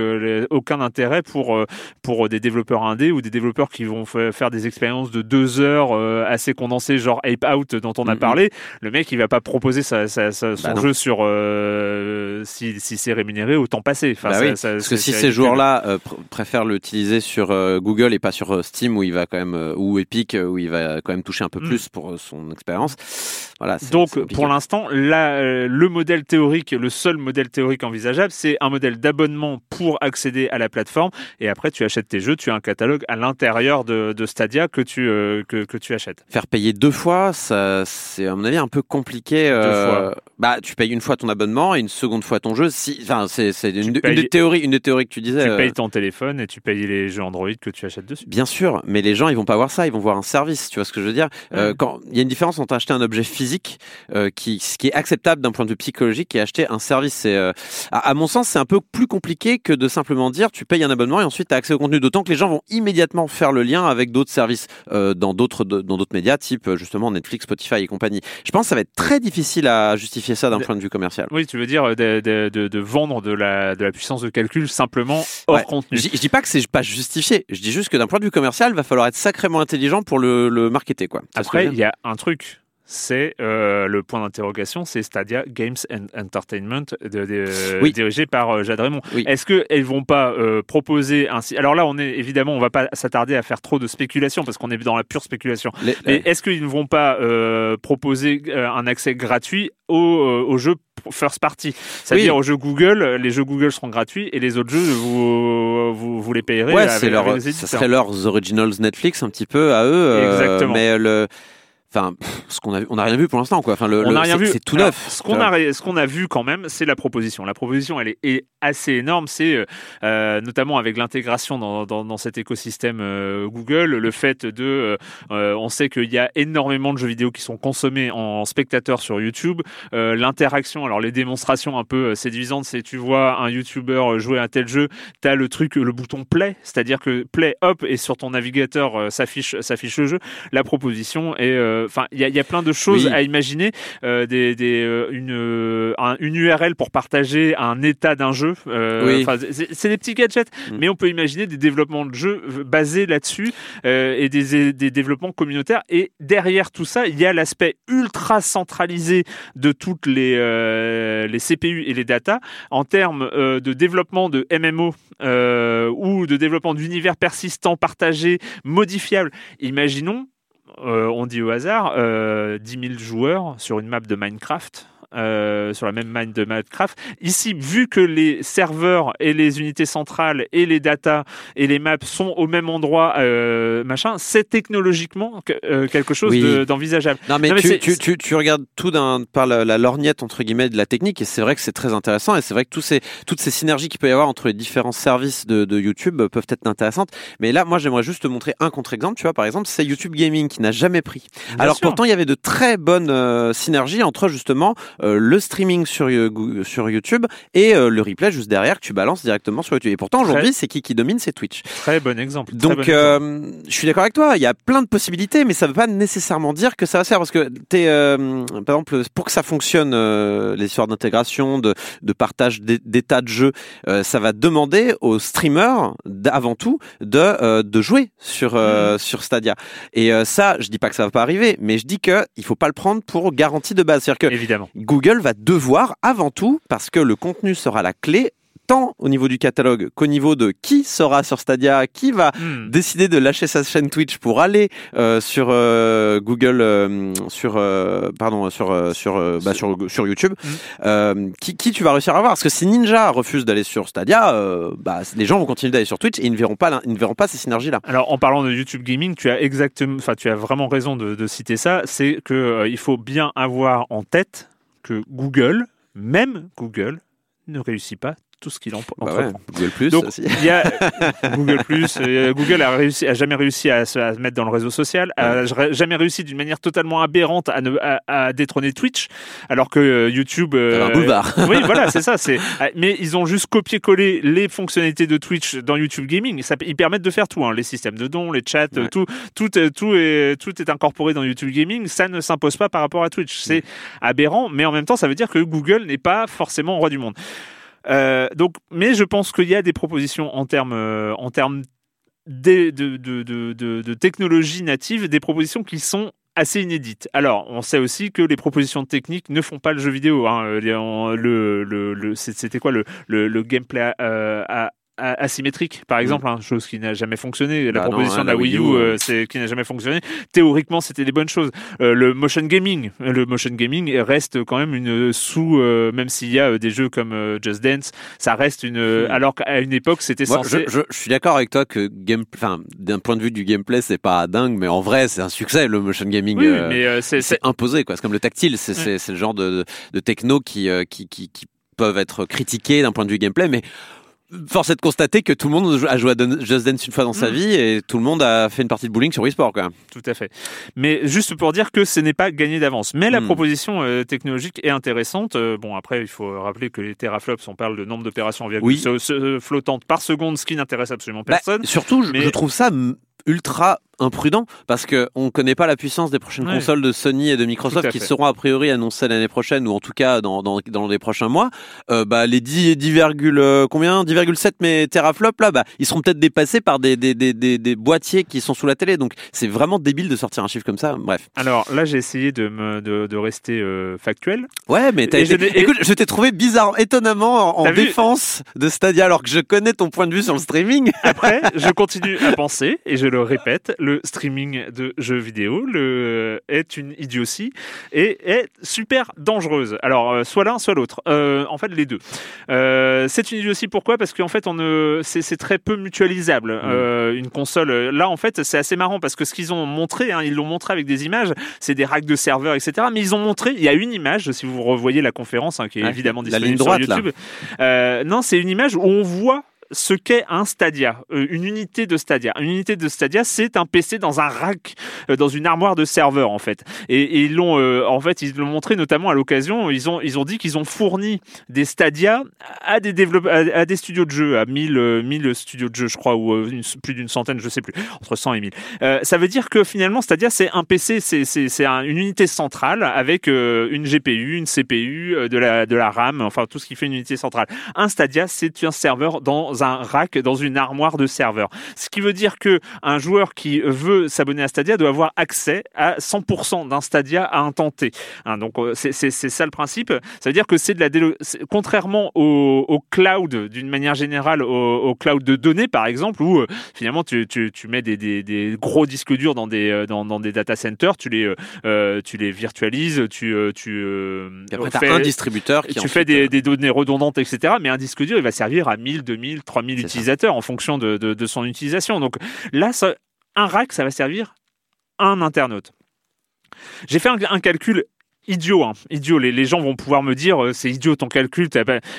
aucun intérêt pour pour, euh, pour des développeurs indés ou des développeurs qui vont faire des expériences de deux heures euh, assez condensées, genre Ape Out dont on a mm -hmm. parlé. Le mec, il va pas proposer sa, sa, sa, son bah jeu sur euh, si, si c'est rémunéré autant passer. Enfin, bah oui, parce que si ces joueurs-là euh, pr préfèrent l'utiliser sur euh, Google et pas sur Steam où il va quand même ou Epic où il va quand même toucher un peu mm. plus pour son expérience. Voilà. Donc pour l'instant, le modèle théorique, le seul modèle théorique envisageable, c'est un modèle d'abonnement pour accéder à la plateforme et après tu achètes tes jeux, tu as un catalogue à l'intérieur de, de, Stadia que tu, euh, que, que, tu achètes. Faire payer deux fois, ça, c'est à mon avis un peu compliqué. Deux euh, fois. Bah, tu payes une fois ton abonnement et une seconde fois ton jeu. Si, enfin, c'est, une, une, des théories, une des théories que tu disais. Tu payes ton téléphone et tu payes les jeux Android que tu achètes dessus. Bien sûr, mais les gens ils vont pas voir ça, ils vont voir un service. Tu vois ce que je veux dire? Euh, Quand il y a une différence entre acheter un objet physique euh, qui, ce qui est acceptable d'un point de vue psychologique et acheter un service. Euh, à, à, mon sens, c'est un peu plus compliqué que de simplement dire tu payes un abonnement et ensuite tu as accès au contenu. D'autant que les gens vont immédiatement faire le lien avec d'autres services euh, dans d'autres dans d'autres médias, type justement Netflix, Spotify et compagnie. Je pense que ça va être très difficile à justifier ça d'un point de vue commercial. Oui, tu veux dire de, de, de, de, vendre de la, de la puissance de calcul simplement hors ouais. contenu. Je, je dis pas que c'est pas justifié. Je dis juste que d'un point de vue commercial, il va falloir être sacrément intelligent pour le, le marketer quoi. Après, il y a un truc c'est euh, le point d'interrogation, c'est Stadia Games and Entertainment de, de, oui. dirigé par euh, Jade Raymond. Oui. Est-ce qu'elles vont pas euh, proposer ainsi Alors là, on est évidemment, on va pas s'attarder à faire trop de spéculation parce qu'on est dans la pure spéculation. Les, Mais est-ce qu'ils ne vont pas euh, proposer un accès gratuit aux, aux jeux first party, c'est-à-dire oui. aux jeux Google, les jeux Google seront gratuits et les autres jeux vous vous, vous les payerez. Ouais, leur, ça serait leurs originals Netflix un petit peu à eux. Exactement. mais le enfin ce qu'on a vu, on n'a rien vu pour l'instant quoi. Enfin le, on a rien vu. c'est tout neuf. Ce qu'on a ce qu'on a vu quand même c'est la proposition. La proposition elle est, est assez énorme. C'est euh, notamment avec l'intégration dans, dans, dans, cet écosystème euh, Google le fait de euh, on sait qu'il y a énormément de jeux vidéo qui sont consommés en spectateurs sur YouTube. Euh, l'interaction alors les démonstrations un peu séduisantes c'est tu vois un YouTuber jouer un tel jeu tu as le truc le bouton play. C'est-à-dire que play hop et sur ton navigateur euh, s'affiche s'affiche le jeu. La proposition est enfin il y, y, a plein de choses oui. à imaginer euh, des, des euh, une euh, un, une URL pour partager un état d'un jeu oui. c'est des petits gadgets mm. mais on peut imaginer des développements de jeux basés là-dessus et des, des développements communautaires et derrière tout ça il y a l'aspect ultra centralisé de toutes les les CPU et les data en termes de développement de MMO ou de développement d'univers persistants partagés modifiables imaginons euh, on dit au hasard, euh, 10 000 joueurs sur une map de Minecraft. Euh, sur la même mine de Minecraft. Ici, vu que les serveurs et les unités centrales et les data et les maps sont au même endroit, euh, machin, c'est technologiquement que, euh, quelque chose oui. d'envisageable. Non, mais, non, mais tu, tu, tu, tu, regardes tout par la, la, lorgnette entre guillemets de la technique et c'est vrai que c'est très intéressant et c'est vrai que tous ces, toutes ces synergies qu'il peut y avoir entre les différents services de, de YouTube peuvent être intéressantes. Mais là, moi, j'aimerais juste te montrer un contre-exemple. Tu vois, par exemple, c'est YouTube Gaming qui n'a jamais pris. Bien Alors sûr. pourtant, il y avait de très bonnes synergies entre justement le streaming sur, euh, sur YouTube et euh, le replay juste derrière que tu balances directement sur YouTube. Et pourtant aujourd'hui, c'est qui qui domine, c'est Twitch. Très bon exemple. Donc, bon exemple. je suis d'accord avec toi. Il y a plein de possibilités, mais ça ne veut pas nécessairement dire que ça va se faire parce que par exemple, pour que ça fonctionne, les histoires d'intégration, de, de partage d'état de jeu, ça va demander aux streamers avant tout de, de jouer sur, mmh. sur Stadia. Et ça, je dis pas que ça va pas arriver, mais je dis que il faut pas le prendre pour garantie de base. C'est-à-dire que Évidemment. Google va devoir avant tout, parce que le contenu sera la clé, tant au niveau du catalogue qu'au niveau de qui sera sur Stadia, qui va Hmm. décider de lâcher sa chaîne Twitch pour aller euh, sur euh, Google, euh, sur pardon, sur euh, sur bah, sur, sur YouTube, Mm. euh, qui, qui tu vas réussir à voir Parce que si Ninja refuse d'aller sur Stadia, bah, les gens vont continuer d'aller sur Twitch et ils ne verront pas, ils ne verront pas ces synergies là. Alors, en parlant de YouTube Gaming, tu as exactement, enfin, tu as vraiment raison de, de citer ça. C'est que il faut bien avoir en tête que Google, même Google, ne réussit pas tout ce qu'il en- Bah ouais. Google Plus Donc, aussi. il y a Google Plus. euh, Google a, réussi, a jamais réussi à se à se mettre dans le réseau social, a jamais réussi d'une manière totalement aberrante à, ne, à, à détrôner Twitch, alors que euh, YouTube. T'avais un boulevard. oui, voilà, c'est ça. C'est. ah, Mais ils ont juste copié-collé les fonctionnalités de Twitch dans YouTube Gaming. Ça, ils permettent de faire tout, hein, les systèmes de dons, les chats, Ouais. tout, tout, tout est, tout est incorporé dans YouTube Gaming. Ça ne s'impose pas par rapport à Twitch. C'est aberrant, mais en même temps, ça veut dire que Google n'est pas forcément roi du monde. Euh, donc, mais je pense qu'il y a des propositions en termes, euh, en termes de, technologie native, des propositions qui sont assez inédites. Alors, on sait aussi que les propositions techniques ne font pas le jeu vidéo. hein. Le, le, c'était quoi le, le, gameplay euh, à- asymétrique, par exemple, hein, chose qui n'a jamais fonctionné. La Mm. Bah non, proposition hein, de la la Wii U, Wii U, euh, c'est qui n'a jamais fonctionné. Théoriquement, c'était des bonnes choses. Euh, le motion gaming, le motion gaming reste quand même une sous, euh, même s'il y a euh, des jeux comme euh, Just Dance, ça reste une. euh, Hmm. Alors qu'à une époque, c'était censé. je, je, je suis d'accord avec toi que game, enfin, d'un point de vue du gameplay, c'est pas dingue, mais en vrai, c'est un succès le motion gaming. Oui, euh, mais euh, c'est imposé, quoi. C'est comme le tactile, c'est Ouais. c'est- c'est le genre de, de, de techno qui, euh, qui, qui, qui peuvent être critiqués d'un point de vue gameplay, mais force est de constater que tout le monde a joué à Just Dance une fois dans sa Mm. vie et tout le monde a fait une partie de bowling sur Wii Sport, quoi. Tout à fait. Mais juste pour dire que ce n'est pas gagné d'avance. Mais la Hmm. proposition euh, technologique est intéressante. Euh, bon, après, il faut rappeler que les teraflops, on parle de nombre d'opérations Oui. flottantes par seconde, ce qui n'intéresse absolument Bah, personne. surtout, je, mais- je trouve ça ultra imprudent parce que on connaît pas la puissance des prochaines Ouais. consoles de Sony et de Microsoft qui fait. seront a priori annoncées l'année prochaine ou en tout cas dans, dans, dans les prochains mois. Euh, bah, les 10, 10, euh, combien? 10,7 mais teraflops là, bah, ils seront peut-être dépassés par des, des, des, des, des boîtiers qui sont sous la télé. Donc c'est vraiment débile de sortir un chiffre comme ça. Bref. Alors là, j'ai essayé de, me, de, de rester euh, factuel. Ouais, mais été- je écoute, je t'ai trouvé bizarre, étonnamment en, défense de Stadia alors que je connais ton point de vue sur le streaming. Après, je continue à penser, et je le répète, le streaming de jeux vidéo le, est une idiotie et est super dangereuse. Alors, euh, soit l'un, soit l'autre. Euh, en fait, les deux. Euh, c'est une idiotie pourquoi? Parce qu'en fait, on ne, c'est, très peu mutualisable. Euh, une console, euh, là, en fait, c'est assez marrant parce que ce qu'ils ont montré, hein, ils l'ont montré avec des images, c'est des racks de serveurs, etc. Mais ils ont montré, il y a une image, si vous revoyez la conférence, hein, qui est Ouais, évidemment la disponible ligne droite, sur. YouTube. Euh, non, c'est une image où on voit ce qu'est un Stadia, euh, une unité de Stadia. Une unité de Stadia, c'est un PC dans un rack, euh, dans une armoire de serveur en fait. Et, ils l'ont, euh, en fait, ils l'ont montré notamment à l'occasion. Ils ont, ils ont dit qu'ils ont fourni des Stadia à des développeurs, à, des studios de jeux, à 1000, euh, 1000 studios de jeux, je crois, ou plus d'une centaine, je sais plus, entre 100 et 1000. Euh, ça veut dire que finalement, Stadia, c'est un PC, c'est, c'est, c'est un- une unité centrale avec une GPU, une CPU, de la, de la RAM, enfin tout ce qui fait une unité centrale. Un Stadia, c'est un serveur dans un rack, dans une armoire de serveurs. Ce qui veut dire que un joueur qui veut s'abonner à Stadia doit avoir accès à 100% d'un Stadia à un temps T. Hein, donc euh, c'est ça le principe. Ça veut dire que c'est de la délo- contrairement au, au cloud d'une manière générale, au, au cloud de données par exemple, où euh, finalement tu, tu, tu mets des, des, des gros disques durs dans des euh, dans, dans des data centers, tu les euh, tu les virtualises, tu tu euh, après, fais- un distributeur qui tu fais des, des données redondantes, etc. Mais un disque dur, il va servir à 1000, 2000, 3000 C'est ça. utilisateurs en fonction de, de, de son utilisation. Donc là, ça- un rack, ça va servir un internaute. J'ai fait un, un calcul idiot, hein. idiot. Les, les gens vont pouvoir me dire euh, c'est idiot ton calcul,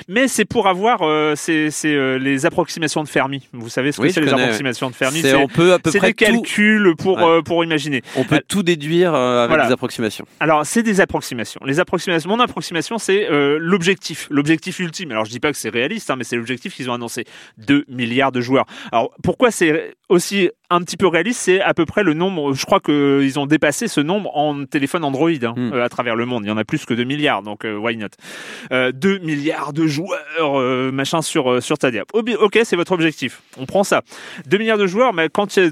mais c'est pour avoir euh, c'est euh, les approximations de Fermi. Vous savez ce que Oui, c'est les connais, approximations de Fermi? C'est- on peut à peu près des tout, calculs pour Ouais. euh, pour imaginer. on peut tout déduire euh, avec Voilà. des approximations. Alors, c'est des approximations. Les approximations. Mon approximation, c'est euh, l'objectif, l'objectif ultime. Alors, je dis pas que c'est réaliste, hein, mais c'est l'objectif qu'ils ont annoncé 2 milliards de joueurs. Alors, pourquoi c'est aussi un petit peu réaliste, c'est à peu près le nombre, je crois qu'ils ont dépassé ce nombre en téléphone Android hein, Hmm. euh, à travers le monde. Il y en a plus que 2 milliards, donc euh, why not? Euh, 2 milliards de joueurs, euh, machin, sur, euh, sur Stadia. Ok, c'est votre objectif. On prend ça. 2 milliards de joueurs, mais quand il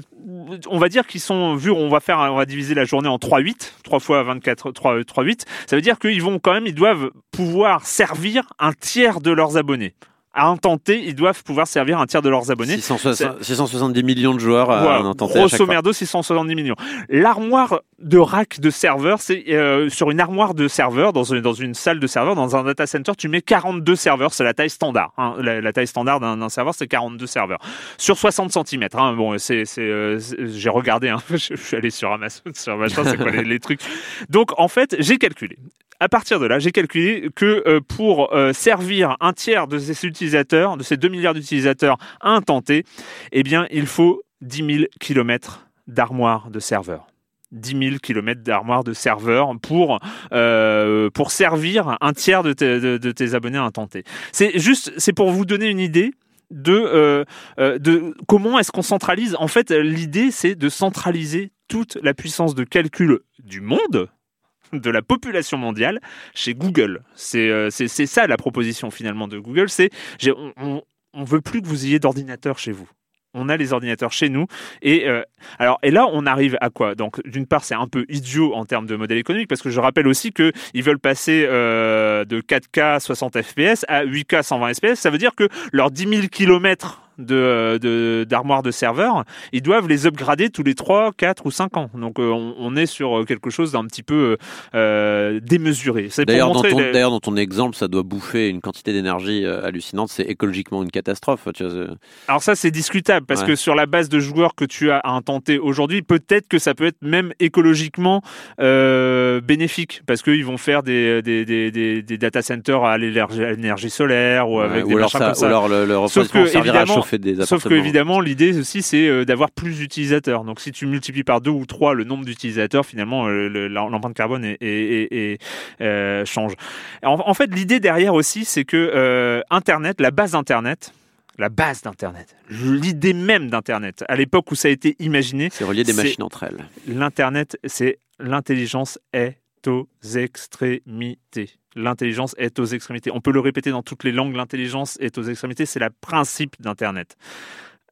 on va dire qu'ils sont, vu, on va faire, on va diviser la journée en 3-8, 3 fois 24, 3, 3-8, ça veut dire qu'ils vont quand même, ils doivent pouvoir servir un tiers de leurs abonnés. À T, ils doivent pouvoir servir un tiers de leurs abonnés. 660 670 millions de joueurs à Voilà, chaque grosso merdo, 670 millions. L'armoire de rack de serveurs, c'est euh, sur une armoire de serveurs, dans une, salle de serveurs, dans un data center, tu mets 42 serveurs, c'est la taille standard. hein. La, taille standard d'un serveur, c'est 42 serveurs. Sur 60 cm. Hein. Bon, euh, c'est- j'ai regardé, hein. je, suis allé sur Amazon, sur machin, c'est quoi les, trucs. Donc, en fait, j'ai calculé. À partir de là, j'ai calculé que euh, pour servir un tiers de ces utilisateurs, de ces 2 milliards d'utilisateurs T, eh bien, il faut 10 000 kilomètres d'armoire de serveurs. 10 000 kilomètres d'armoire de serveurs pour, euh, pour servir un tiers de, tes- de- de tes abonnés T. C'est juste, c'est pour vous donner une idée de, euh, euh, de comment est-ce qu'on centralise. En fait, l'idée, c'est de centraliser toute la puissance de calcul du monde, de la population mondiale, chez Google. C'est ça la proposition finalement de Google. C'est on, on, on veut plus que vous ayez d'ordinateur chez vous. On a les ordinateurs chez nous et euh, alors et là on arrive à quoi? Donc d'une part c'est un peu idiot en termes de modèle économique parce que je rappelle aussi que ils veulent passer euh, de 4K 60 FPS à 8K 120 FPS. Ça veut dire que leurs 10 000 kilomètres de de- d'armoire de, serveurs, ils doivent les upgrader tous les 3, 4 ou 5 ans. Donc euh, on, on est sur quelque chose d'un petit peu euh, démesuré. D'ailleurs, dans, ton, les- d'ailleurs, dans ton exemple, ça doit bouffer une quantité d'énergie euh, hallucinante. C'est écologiquement une catastrophe. Tu vois, c'est- Alors ça, c'est discutable parce Ouais. que sur la base de joueurs que tu as T aujourd'hui, peut-être que ça peut être même écologiquement euh, bénéfique parce qu'ils vont faire des, des, des, des, des data centers à l'énergie solaire ou avec Ouais, des ou alors, ça, comme ou ça. alors le, le Sauf que, évidemment- des Sauf que évidemment, l'idée aussi, c'est euh, d'avoir plus d'utilisateurs. Donc, si tu multiplies par deux ou trois le nombre d'utilisateurs, finalement, euh, le- l'empreinte carbone est, est- est- est, euh, change. En, en fait, l'idée derrière aussi, c'est que euh, Internet, la base Internet, la base d'Internet, l'idée même d'Internet, à l'époque où ça a été imaginé, C'est relier des machines entre elles. l'internet, c'est l'intelligence est aux extrémités. L'intelligence est aux extrémités. On peut le répéter dans toutes les langues. L'intelligence est aux extrémités. C'est le principe d'Internet.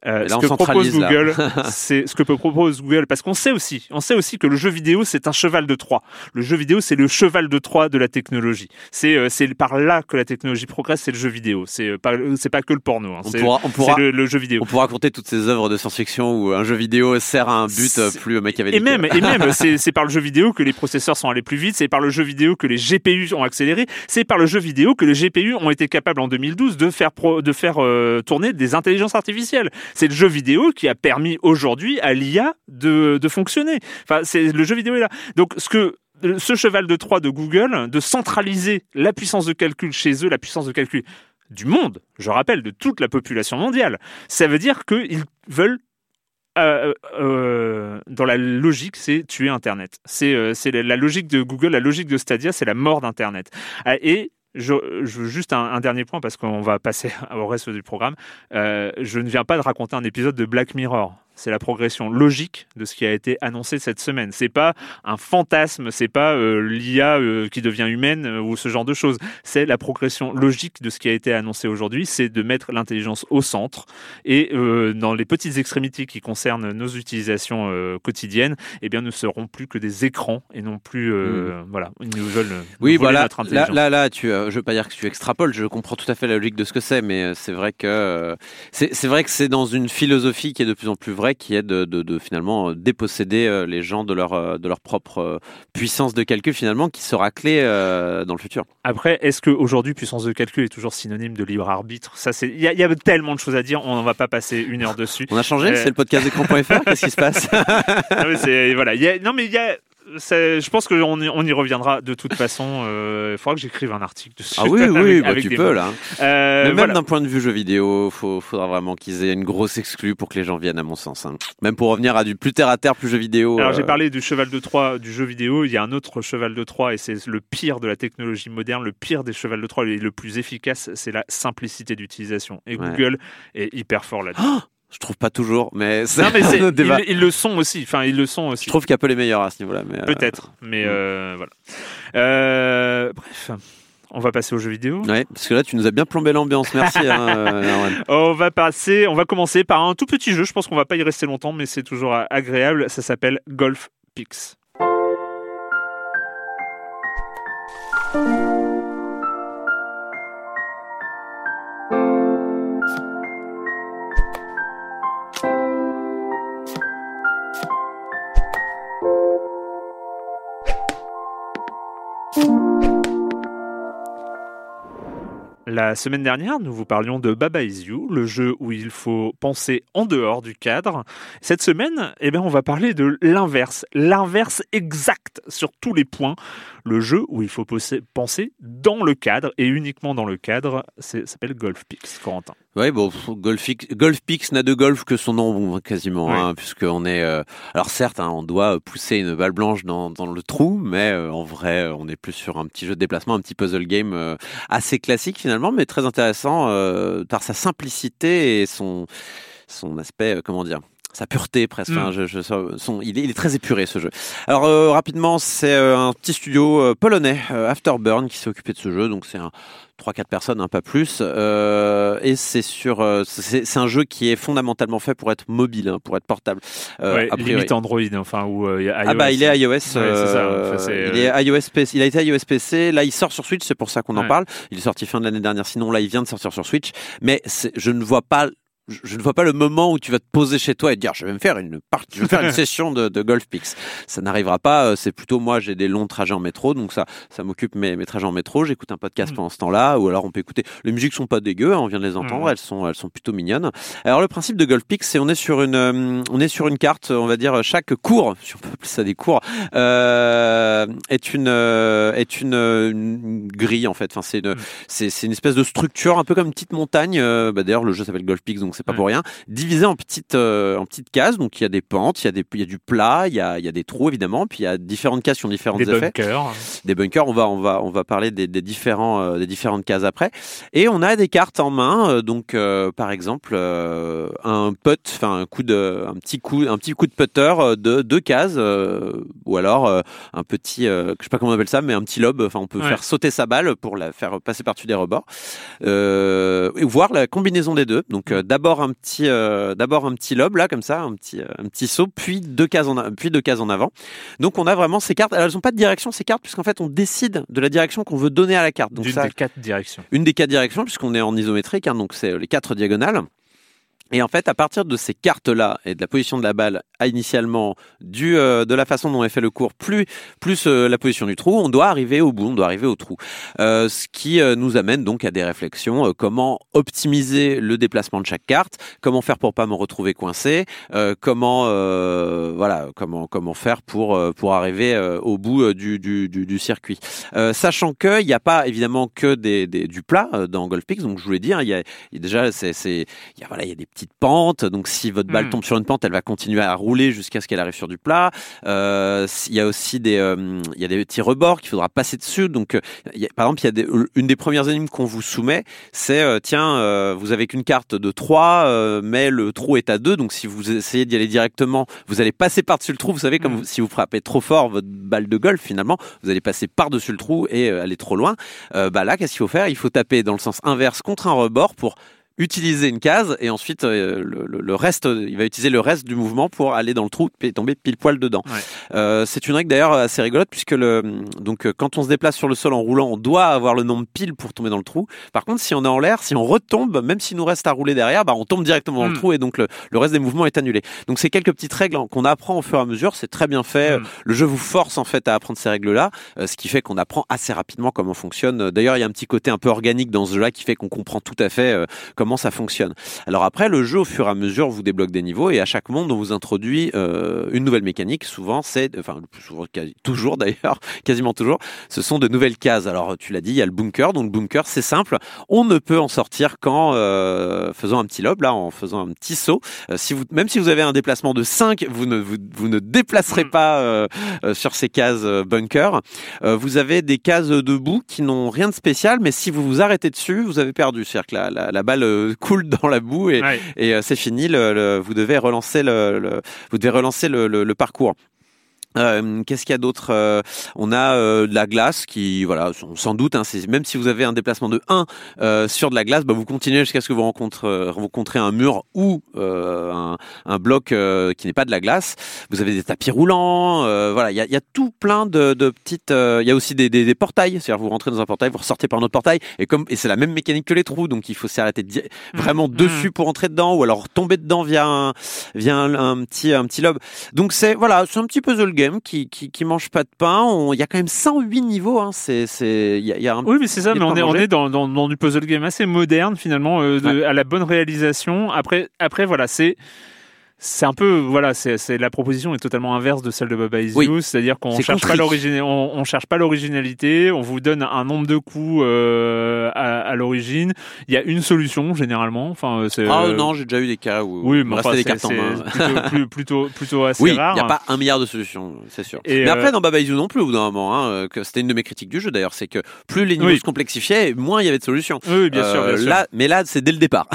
Euh, là, ce que propose. Google, c'est ce que propose Google, parce qu'on sait aussi, on sait aussi que le jeu vidéo c'est un cheval de Troie. Le jeu vidéo c'est le cheval de Troie de la technologie. C'est euh, c'est par là que la technologie progresse, c'est le jeu vidéo. C'est euh, pas c'est pas que le porno. hein. On pourra, on pourra, le, le jeu vidéo. on pourra raconter toutes ces œuvres de science-fiction où un jeu vidéo sert à un but euh, plus machiavélique. Et même, et même, c'est c'est par le jeu vidéo que les processeurs sont allés plus vite, c'est par le jeu vidéo que les GPU ont accéléré, c'est par le jeu vidéo que les GPU ont été capables en 2012 de faire pro- de faire euh, tourner des intelligences artificielles. C'est le jeu vidéo qui a permis aujourd'hui à l'IA de, de fonctionner. Enfin, c'est le jeu vidéo est là. Donc, ce que ce cheval de Troie de Google, de centraliser la puissance de calcul chez eux, la puissance de calcul du monde, je rappelle, de toute la population mondiale, ça veut dire qu'ils veulent euh, euh, dans la logique, c'est tuer Internet. C'est euh, la, logique de Google, la logique de Stadia, c'est la mort d'Internet. Euh, et je, je juste un, un dernier point parce qu'on va passer au reste du programme. Euh, je ne viens pas de raconter un épisode de Black Mirror. C'est la progression logique de ce qui a été annoncé cette semaine. C'est pas un fantasme, c'est pas euh, l'IA euh, qui devient humaine euh, ou ce genre de choses. C'est la progression logique de ce qui a été annoncé aujourd'hui. C'est de mettre l'intelligence au centre et dans les petites extrémités qui concernent nos utilisations quotidiennes, eh bien, ne seront plus que des écrans et non plus, euh, voilà, ils nous veulent. Oui, voilà. notre Là, intelligence. là, là, tu, je veux pas dire que tu extrapoles. Je comprends tout à fait la logique de ce que c'est, mais c'est vrai que c'est vrai que c'est dans une philosophie qui est de plus en plus vraie, qui est de, de, de finalement euh, déposséder euh, les gens de leur euh, de leur propre puissance de calcul finalement, qui sera clé euh, dans le futur. Après, est-ce qu'aujourd'hui, puissance de calcul est toujours synonyme de libre arbitre? Ça, c'est. Il y, a- il y a tellement de choses à dire. On ne va pas passer une heure dessus. On a changé. Euh, C'est le podcast écran.fr. Qu'est-ce qui se passe? Non, mais voilà. il y a- non, mais il y a. Je pense qu'on y, on y reviendra de toute façon. euh, Il faudra que j'écrive un article dessus. Ah oui, oui, avec- bah, avec tu peux mots. là. Euh, Mais même voilà. d'un point de vue jeu vidéo, faut, faudra vraiment qu'ils aient une grosse exclue pour que les gens viennent, à mon sens. hein. Même pour revenir à du plus terre à terre, plus jeu vidéo. Alors euh, j'ai parlé du cheval de Troie du jeu vidéo, il y a un autre cheval de Troie et c'est le pire de la technologie moderne, le pire des chevals de Troie et le plus efficace, c'est la simplicité d'utilisation. Et Ouais. Google est hyper fort là-dessus. Je trouve pas toujours, mais c'est Non, mais c'est- ils, ils le sont aussi. Enfin, ils le sont aussi. Je trouve qu'Apple est meilleur à ce niveau-là. mais, euh, Peut-être, mais euh, voilà. Euh, bref, on va passer aux jeux vidéo. Ouais, parce que là, tu nous as bien plombé l'ambiance. Merci. hein. On va passer, on va commencer par un tout petit jeu. Je pense qu'on va pas y rester longtemps, mais c'est toujours agréable. Ça s'appelle Golf Pix. La semaine dernière, nous vous parlions de Baba Is You, le jeu où il faut penser en dehors du cadre. Cette semaine, eh bien, on va parler de l'inverse, l'inverse exact sur tous les points. Le jeu où il faut penser dans le cadre et uniquement dans le cadre, c'est- s'appelle Golf Pix, Corentin. Ouais, bon, Golfix, Golfpix n'a de golf que son nom quasiment, Ouais. hein, puisqu'on est. euh, alors certes, hein, on doit pousser une balle blanche dans, dans le trou, mais euh, en vrai, euh, on est plus sur un petit jeu de déplacement, un petit puzzle game euh, assez classique finalement, mais très intéressant euh, par sa simplicité et son son aspect, euh, comment dire. Sa pureté presque. Mm. Enfin, je, je- son- il, est, il est très épuré ce jeu. Alors euh, rapidement, c'est euh, un petit studio euh, polonais, Afterburn, qui s'est occupé de ce jeu. Donc c'est un 3-4 personnes, hein, pas plus. Euh, et c'est sur, euh, c'est un jeu qui est fondamentalement fait pour être mobile, hein, pour être portable. Euh, Ouais, a limite Android, enfin, ou Ah bah il est iOS, Ouais, c'est ça. Enfin, c'est, il est iOS PC, il a été iOS PC, là il sort sur Switch, c'est pour ça qu'on en parle. Il est sorti fin de l'année dernière, sinon là il vient de sortir sur Switch. Mais je ne vois pas je je ne vois pas le moment où tu vas te poser chez toi et te dire je vais me faire une partie, je vais faire une session de, de Golf Pix. Ça n'arrivera pas. euh, C'est plutôt moi j'ai des longs trajets en métro, donc ça ça m'occupe mes, mes trajets en métro. J'écoute un podcast Mm. pendant ce temps-là, ou alors on peut écouter. Les musiques sont pas dégueu, hein, on vient de les entendre, Mm. elles sont elles sont plutôt mignonnes. Alors le principe de Golf Pix, c'est on est sur une euh, on est sur une carte, on va dire chaque cours, si on peut appeler ça des cours, euh, est une euh, est une, une grille en fait. Enfin c'est une c'est c'est une espèce de structure un peu comme une petite montagne. bah, D'ailleurs le jeu s'appelle Golf Pix donc c'est pas Ouais. pour rien. Divisé en petites euh, en petites cases. Donc il y a des pentes, il y a des il y a du plat, il y a il y a des trous évidemment, puis il y a différentes cases qui ont différents des effets bunkers. des bunkers. On va, on va, on va parler des, des différents, euh, des différentes cases après. Et on a des cartes en main. euh, donc, par exemple, un putt, enfin un coup de, un petit coup, un petit coup de putter de deux cases, ou alors un petit, je sais pas comment on appelle ça, mais un petit lob. Enfin, on peut Ouais. faire sauter sa balle pour la faire passer par-dessus des rebords. Euh, et voir la combinaison des deux. Donc, euh, d'abord un petit, euh, d'abord un petit lob là, comme ça, un petit, euh, un petit saut, puis deux cases en, puis deux cases en avant. Donc on a vraiment ces cartes. Alors, elles n'ont pas de direction ces cartes puisqu'en fait on décide de la direction qu'on veut donner à la carte. Donc D'une ça, des quatre directions. une des quatre directions puisqu'on est en isométrique, hein, donc c'est les quatre diagonales. Et en fait, à partir de ces cartes-là et de la position de la balle, initialement du euh, de la façon dont est fait le cours, plus plus euh, la position du trou, on doit arriver au bout, on doit arriver au trou. Euh, ce qui nous amène donc à des réflexions comment optimiser le déplacement de chaque carte, comment faire pour pas me retrouver coincé, comment voilà comment comment faire pour pour arriver au bout du, du, du, circuit. Sachant que il n'y a pas évidemment que des, des- du plat dans Golf Pix, donc je vous l'ai dit, hein, il y a, y a déjà il y a voilà il y a des petites pentes, donc si votre balle Mm. tombe sur une pente, elle va continuer à rouler jusqu'à ce qu'elle arrive sur du plat. Euh, il y a aussi des euh, il y a des petits rebords qu'il faudra passer dessus, donc euh, il y a- par exemple il y a des, une des premières énigmes qu'on vous soumet, c'est euh, tiens vous avez qu'une carte de 3 euh, mais le trou est à 2 donc si vous essayez d'y aller directement vous allez passer par-dessus le trou vous savez comme Mm. vous- si vous frappez trop fort votre balle de golf finalement vous allez passer par-dessus le trou et aller trop loin bah là qu'est-ce qu'il faut faire? Il faut taper dans le sens inverse contre un rebord pour utiliser une case et ensuite euh, le, le- le reste il va utiliser le reste du mouvement pour aller dans le trou et tomber pile poil dedans Ouais. euh, c'est une règle d'ailleurs assez rigolote puisque le donc euh, quand on se déplace sur le sol en roulant, on doit avoir le nombre pile pour tomber dans le trou. Par contre, si on est en l'air, si on retombe, même s'il nous reste à rouler derrière, bah on tombe directement dans le trou et donc le, le reste des mouvements est annulé. Donc c'est quelques petites règles qu'on apprend au fur et à mesure. C'est très bien fait. Mm. Le jeu vous force en fait à apprendre ces règles-là, euh, ce qui fait qu'on apprend assez rapidement comment fonctionne. D'ailleurs, il y a un petit côté un peu organique dans ce jeu-là qui fait qu'on comprend tout à fait euh, comment ça fonctionne. Alors après, le jeu au fur et à mesure vous débloque des niveaux et à chaque monde on vous introduit euh, une nouvelle mécanique. Souvent, c'est enfin le plus souvent, quasi- toujours d'ailleurs, quasiment toujours, ce sont de nouvelles cases. Alors tu l'as dit, il y a le bunker. Donc le bunker, c'est simple. On ne peut en sortir qu'en euh, faisant un petit lob, là, en faisant un petit saut. Euh, si vous, même si vous avez un déplacement de 5, vous ne vous, vous ne déplacerez Mm. pas sur ces cases bunker. Vous avez des cases debout qui n'ont rien de spécial, mais si vous vous arrêtez dessus, vous avez perdu. C'est-à-dire que la, la, la balle se coule dans la boue et, Ouais. et euh, c'est fini. Le, le- vous devez relancer le, le- vous devez relancer le, le- le parcours. Euh, Qu'est-ce qu'il y a d'autre Euh, On a euh, de la glace qui, voilà, on s'en doute. Hein, même si vous avez un déplacement de 1 euh, sur de la glace, bah, vous continuez jusqu'à ce que vous rencontrez, euh, rencontrez un mur ou euh, un, un bloc euh, qui n'est pas de la glace. Vous avez des tapis roulants. euh, voilà, il y a, y a tout plein de, de petites. euh, Il y a aussi des, des, des portails. C'est-à-dire vous rentrez dans un portail, vous ressortez par un autre portail, et comme et c'est la même mécanique que les trous, donc il faut s'arrêter di- vraiment Mhm. dessus pour entrer dedans, ou alors tomber dedans via un, via un, un petit un petit lobe. Donc c'est voilà, c'est un petit puzzle game qui qui, qui mange pas de pain. Il y a quand même 108 niveaux. Hein. C'est c'est y a, y a un Oui, mais c'est ça, mais on est, on est dans, dans, dans du puzzle game assez moderne finalement, euh, de- à la bonne réalisation. Après, après voilà, c'est. C'est un peu voilà, c'est la proposition est totalement inverse de celle de Baba Is Oui. C'est-à-dire qu'on cherche pas compris. l'origine, on, on cherche pas l'originalité, on vous donne un nombre de coups euh, à, à l'origine. Il y a une solution généralement. Enfin, euh, Ah euh, non, j'ai déjà eu des cas où oui, mais enfin, des cartes en main. plutôt, plus- plutôt plutôt assez Oui, il n'y a pas un milliard de solutions, c'est sûr. Et, mais après, dans Baba Is You non plus, au bout d'un moment, hein, c'était une de mes critiques du jeu d'ailleurs, c'est que plus les niveaux Oui. se complexifiaient, moins il y avait de solutions. Oui, bien sûr, bien sûr. Là, mais là, c'est dès le départ.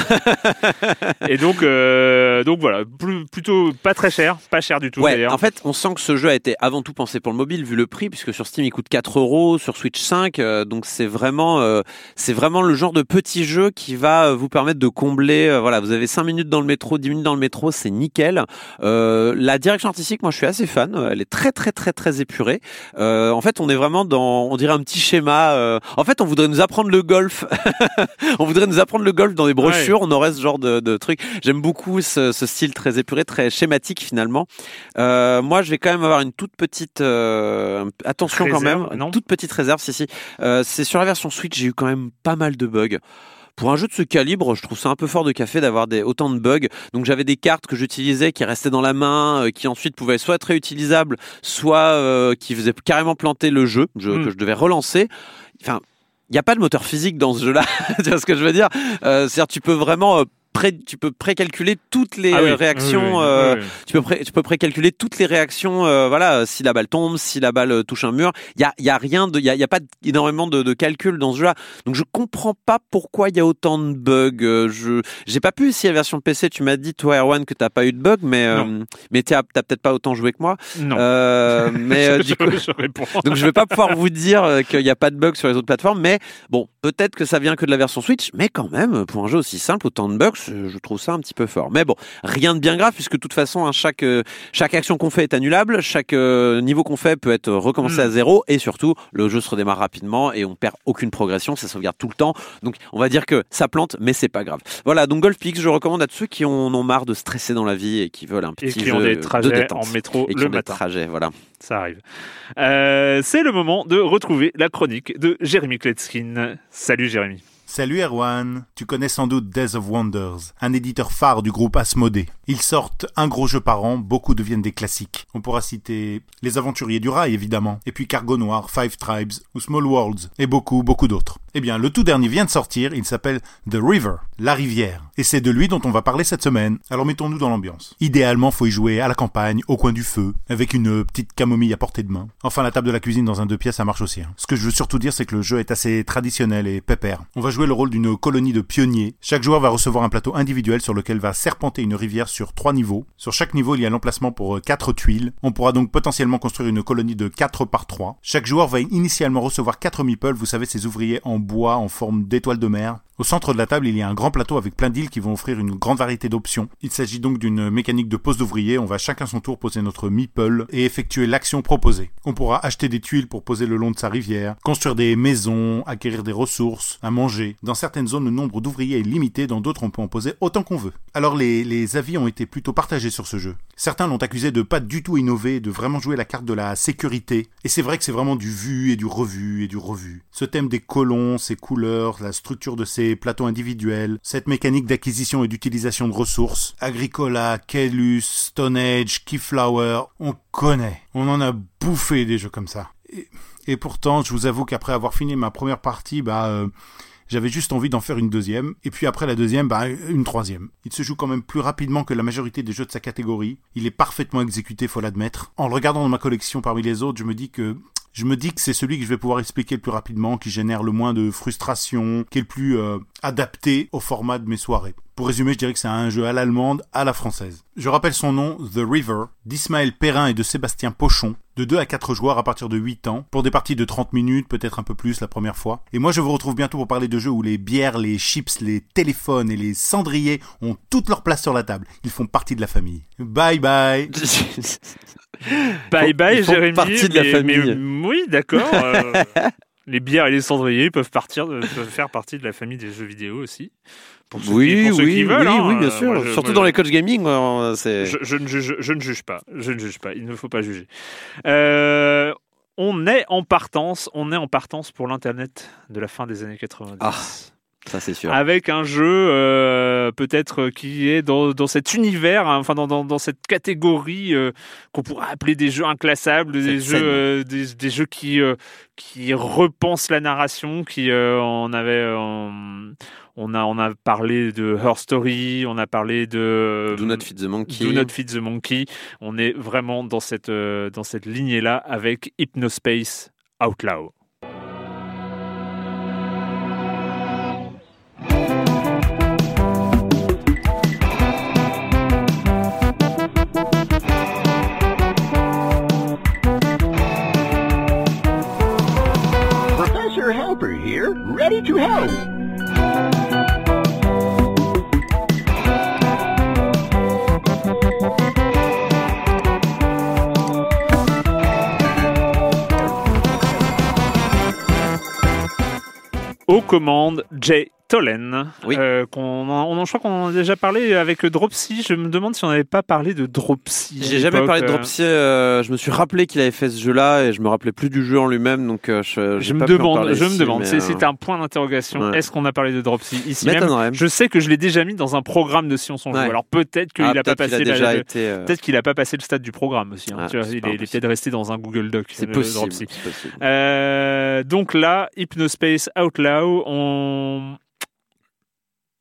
Et donc, euh, donc voilà, plus- plutôt pas très cher, pas cher du tout Ouais, en fait, on sent que ce jeu a été avant tout pensé pour le mobile, vu le prix, puisque sur Steam il coûte 4 euros, sur Switch 5, euh, donc c'est vraiment, euh, c'est vraiment le genre de petit jeu qui va euh, vous permettre de combler. euh, voilà, vous avez 5 minutes dans le métro, 10 minutes dans le métro, c'est nickel. Euh, la direction artistique, moi, je suis assez fan. euh, Elle est très, très, très, très épurée. En fait, on est vraiment dans, on dirait un petit schéma. en fait, on voudrait nous apprendre le golf. on voudrait nous apprendre le golf dans des brochures. On aurait ce genre de, de truc. J'aime beaucoup ce, ce style très épuré, très schématique finalement. Euh, moi, je vais quand même avoir une toute petite euh, attention quand même, non toute petite réserve. Si si, Euh, c'est sur la version Switch, j'ai eu quand même pas mal de bugs. Pour un jeu de ce calibre, je trouve ça un peu fort de café d'avoir des, autant de bugs. Donc j'avais des cartes que j'utilisais qui restaient dans la main, euh, qui ensuite pouvaient soit être réutilisables, soit euh, qui faisaient carrément planter le jeu, je- Mm. que je devais relancer. Enfin, il n'y a pas de moteur physique dans ce jeu-là. tu vois ce que je veux dire? Euh, C'est-à-dire tu peux vraiment pré, tu peux précalculer toutes les Ah oui, réactions. oui, euh, oui, tu peux pré, tu peux précalculer toutes les réactions. euh, voilà, si la balle tombe, si la balle euh, touche un mur, il y a, il y a rien de, il y a, il y a pas énormément de, de calcul dans ce jeu-là. Donc je comprends pas pourquoi il y a autant de bugs. Euh, Je, j'ai pas pu essayer la version PC. Tu m'as dit toi Erwan que t'as pas eu de bugs, mais euh, mais t'as peut-être pas autant joué que moi. Non. Euh, mais du je, coup. je. Donc je vais pas pouvoir vous dire qu'il n'y a pas de bugs sur les autres plateformes, mais bon, peut-être que ça vient que de la version Switch, mais quand même, pour un jeu aussi simple, autant de bugs, je trouve ça un petit peu fort. Mais bon, rien de bien grave, puisque de toute façon, hein, chaque, euh, chaque action qu'on fait est annulable, chaque euh, niveau qu'on fait peut être recommencé Mm. à zéro, et surtout, le jeu se redémarre rapidement et on perd aucune progression, ça sauvegarde tout le temps. Donc on va dire que ça plante, mais c'est pas grave. Voilà, donc Golf Pix, je recommande à tous ceux qui en ont marre de stresser dans la vie et qui veulent un Et petit qui jeu ont des de détente. en métro et qui le ont des trajets, voilà. Ça arrive. Euh, c'est le moment de retrouver la chronique de Jérémy Kletskin. Salut Jérémy. Salut Erwan, tu connais sans doute Days of Wonders, un éditeur phare du groupe Asmodée. Ils sortent un gros jeu par an, beaucoup deviennent des classiques. On pourra citer Les Aventuriers du Rail évidemment, et puis Cargo Noir, Five Tribes ou Small Worlds, et beaucoup, beaucoup d'autres. Eh bien, le tout dernier vient de sortir, il s'appelle The River, la rivière. Et c'est de lui dont on va parler cette semaine. Alors mettons-nous dans l'ambiance. Idéalement, faut y jouer à la campagne, au coin du feu, avec une petite camomille à portée de main. Enfin, la table de la cuisine dans un deux pièces, ça marche aussi. hein. Ce que je veux surtout dire, c'est que le jeu est assez traditionnel et pépère. On va jouer le rôle d'une colonie de pionniers. Chaque joueur va recevoir un plateau individuel sur lequel va serpenter une rivière sur trois niveaux. Sur chaque niveau, il y a l'emplacement pour euh, quatre tuiles. On pourra donc potentiellement construire une colonie de 4 par 3. Chaque joueur va initialement recevoir quatre meeples, vous savez, ces ouvriers en bois en forme d'étoile de mer. Au centre de la table, il y a un grand plateau avec plein d'îles qui vont offrir une grande variété d'options. Il s'agit donc d'une mécanique de pose d'ouvrier. On va chacun son tour poser notre meeple et effectuer l'action proposée. On pourra acheter des tuiles pour poser le long de sa rivière, construire des maisons, acquérir des ressources, à manger. Dans certaines zones, le nombre d'ouvriers est limité, dans d'autres, on peut en poser autant qu'on veut. Alors les, les avis ont été plutôt partagés sur ce jeu. Certains l'ont accusé de pas du tout innover, de vraiment jouer la carte de la sécurité. Et c'est vrai que c'est vraiment du vu et du revu et du revu. Ce thème des colons, ses couleurs, la structure de ces plateaux individuels, cette mécanique d'acquisition et d'utilisation de ressources, Agricola, Kaelus, Stone Age, Keyflower, on connaît. On en a bouffé des jeux comme ça. Et, et pourtant, je vous avoue qu'après avoir fini ma première partie, bah... euh, j'avais juste envie d'en faire une deuxième, et puis après la deuxième, bah, une troisième. Il se joue quand même plus rapidement que la majorité des jeux de sa catégorie. Il est parfaitement exécuté, faut l'admettre. En le regardant dans ma collection parmi les autres, je me dis que je me dis que c'est celui que je vais pouvoir expliquer le plus rapidement, qui génère le moins de frustration, qui est le plus euh, adapté au format de mes soirées. Pour résumer, je dirais que c'est un jeu à l'allemande, à la française. Je rappelle son nom, The River, d'Ismaël Perrin et de Sébastien Pochon, de 2 à 4 joueurs à partir de 8 ans, pour des parties de 30 minutes, peut-être un peu plus la première fois. Et moi je vous retrouve bientôt pour parler de jeux où les bières, les chips, les téléphones et les cendriers ont toute leur place sur la table. Ils font partie de la famille. Bye bye Bye bye Jérémy. partie de la mais- famille. mais- oui, d'accord. euh, les bières et les cendriers peuvent, partir de- peuvent faire partie de la famille des jeux vidéo aussi. Pour ceux qui, Oui, pour ceux oui, qui veulent. oui, hein, oui, bien euh, sûr. moi, je- Surtout moi, dans les coach gaming, euh. Je, je ne juge, je ne juge pas. Je ne juge pas. Il ne faut pas juger. Euh, on est en partance. On est en partance pour l'internet de la fin des années 90. Ah, Ça, c'est sûr. Avec un jeu euh, peut-être qui est dans, dans cet univers, hein, enfin dans, dans, dans cette catégorie euh, qu'on pourrait appeler des jeux inclassables, des Cette jeux, euh, des, des jeux qui, qui repensent la narration, qui on avait, on a on a parlé de Her Story, on a parlé de Do not fit the monkey. Do Not Feed the Monkey. On est vraiment dans cette, dans cette lignée-là avec Hypnospace Outlaw. Aux commandes, Jay Tolen. Oui. Euh, qu'on, on, en- je crois qu'on en a déjà parlé avec Dropsy. Je me demande si on n'avait pas parlé de Dropsy. J'ai jamais parlé de euh. Dropsy. euh, je me suis rappelé qu'il avait fait ce jeu-là et je me rappelais plus du jeu en lui-même, donc euh, je. me en demande, je me demande. C'est, un point d'interrogation. ouais. Est-ce qu'on a parlé de Dropsy ici même? Je sais que je l'ai déjà mis dans un programme de Science on joue. Ouais. Alors peut-être qu'il Ah, n'a pas passé a euh, Peut-être qu'il n'a pas passé le stade du programme aussi. hein. Ah, Tu vois, c'est il est, peut-être resté dans un Google Doc. C'est le possible. Donc là, Hypnospace Outlaw, on.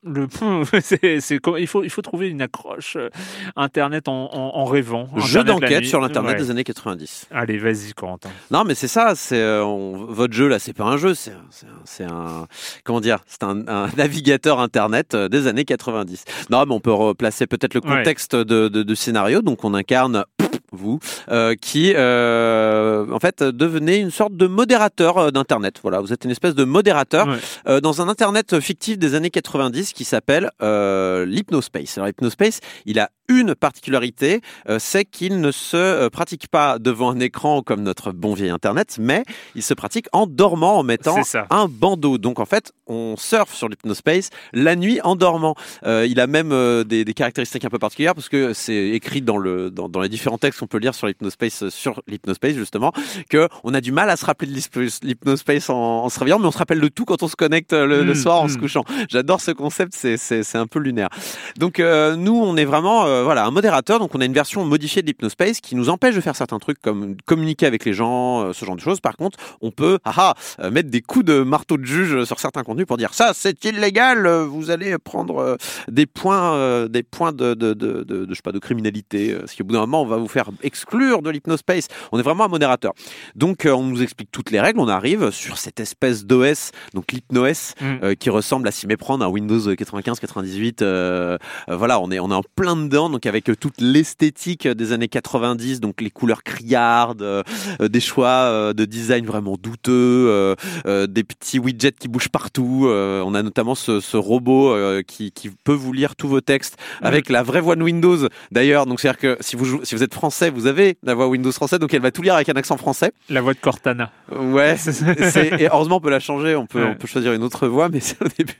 Le, c'est, il, faut, il faut trouver une accroche euh, Internet en, en, en rêvant. Jeu d'enquête sur l'internet Ouais. des années 90. Allez, vas-y, Corentin. Non, mais c'est ça. C'est euh, votre jeu là. C'est pas un jeu. C'est un, c'est un, c'est un- comment dire C'est un, un navigateur internet euh, des années 90. Non, mais on peut replacer peut-être le Ouais. contexte de, de, de scénario. Donc, on incarne vous euh, qui euh, en fait devenez une sorte de modérateur euh, d'internet. Voilà, vous êtes une espèce de modérateur Ouais. euh, dans un internet fictif des années 90 qui s'appelle euh, l'Hypnospace. Alors l'Hypnospace, il a une particularité, euh, c'est qu'il ne se pratique pas devant un écran comme notre bon vieil internet, mais il se pratique en dormant, en mettant un bandeau. Donc en fait, on surfe sur l'Hypnospace la nuit en dormant. Euh, il a même des, des caractéristiques un peu particulières parce que c'est écrit dans, le, dans, dans les différents textes qu'on peut lire sur l'Hypnospace, euh, sur l'Hypnospace justement, que on a du mal à se rappeler de l'Hypnos- l'Hypnospace en, en se réveillant, mais on se rappelle de tout quand on se connecte euh, le, le Mm, soir en se mm. couchant. J'adore ce concept, c'est, un peu lunaire. Donc euh, nous, on est vraiment euh, voilà un modérateur, donc on a une version modifiée de l'Hypnospace qui nous empêche de faire certains trucs comme communiquer avec les gens, euh, ce genre de choses. Par contre, on peut ah, ah, mettre des coups de marteau de juge sur certains contenus pour dire ça c'est illégal, vous allez prendre des points, des points de, de, de, de, de, je sais pas de criminalité, parce qu'au bout d'un moment on va vous faire exclure de l'Hypnospace. On est vraiment un modérateur. Donc euh, on nous explique toutes les règles, on arrive sur cette espèce d'OS, donc l'HypnoS, Mm. euh, qui ressemble à s'y méprendre à Windows 95, 98. euh, voilà, on est on est en plein dedans, donc avec toute l'esthétique des années 90, donc les couleurs criardes, euh, des choix de design vraiment douteux, des petits widgets qui bougent partout. on a notamment ce, ce robot qui, qui peut vous lire tous vos textes avec la vraie voix de Windows. D'ailleurs, donc c'est à dire que si vous si vous êtes français, vous avez la voix Windows française, donc elle va tout lire avec un accent français. La voix de Cortana. Ouais, c'est- et heureusement on peut la changer, on peut, Ouais. on peut choisir une autre voix, mais c'est- au début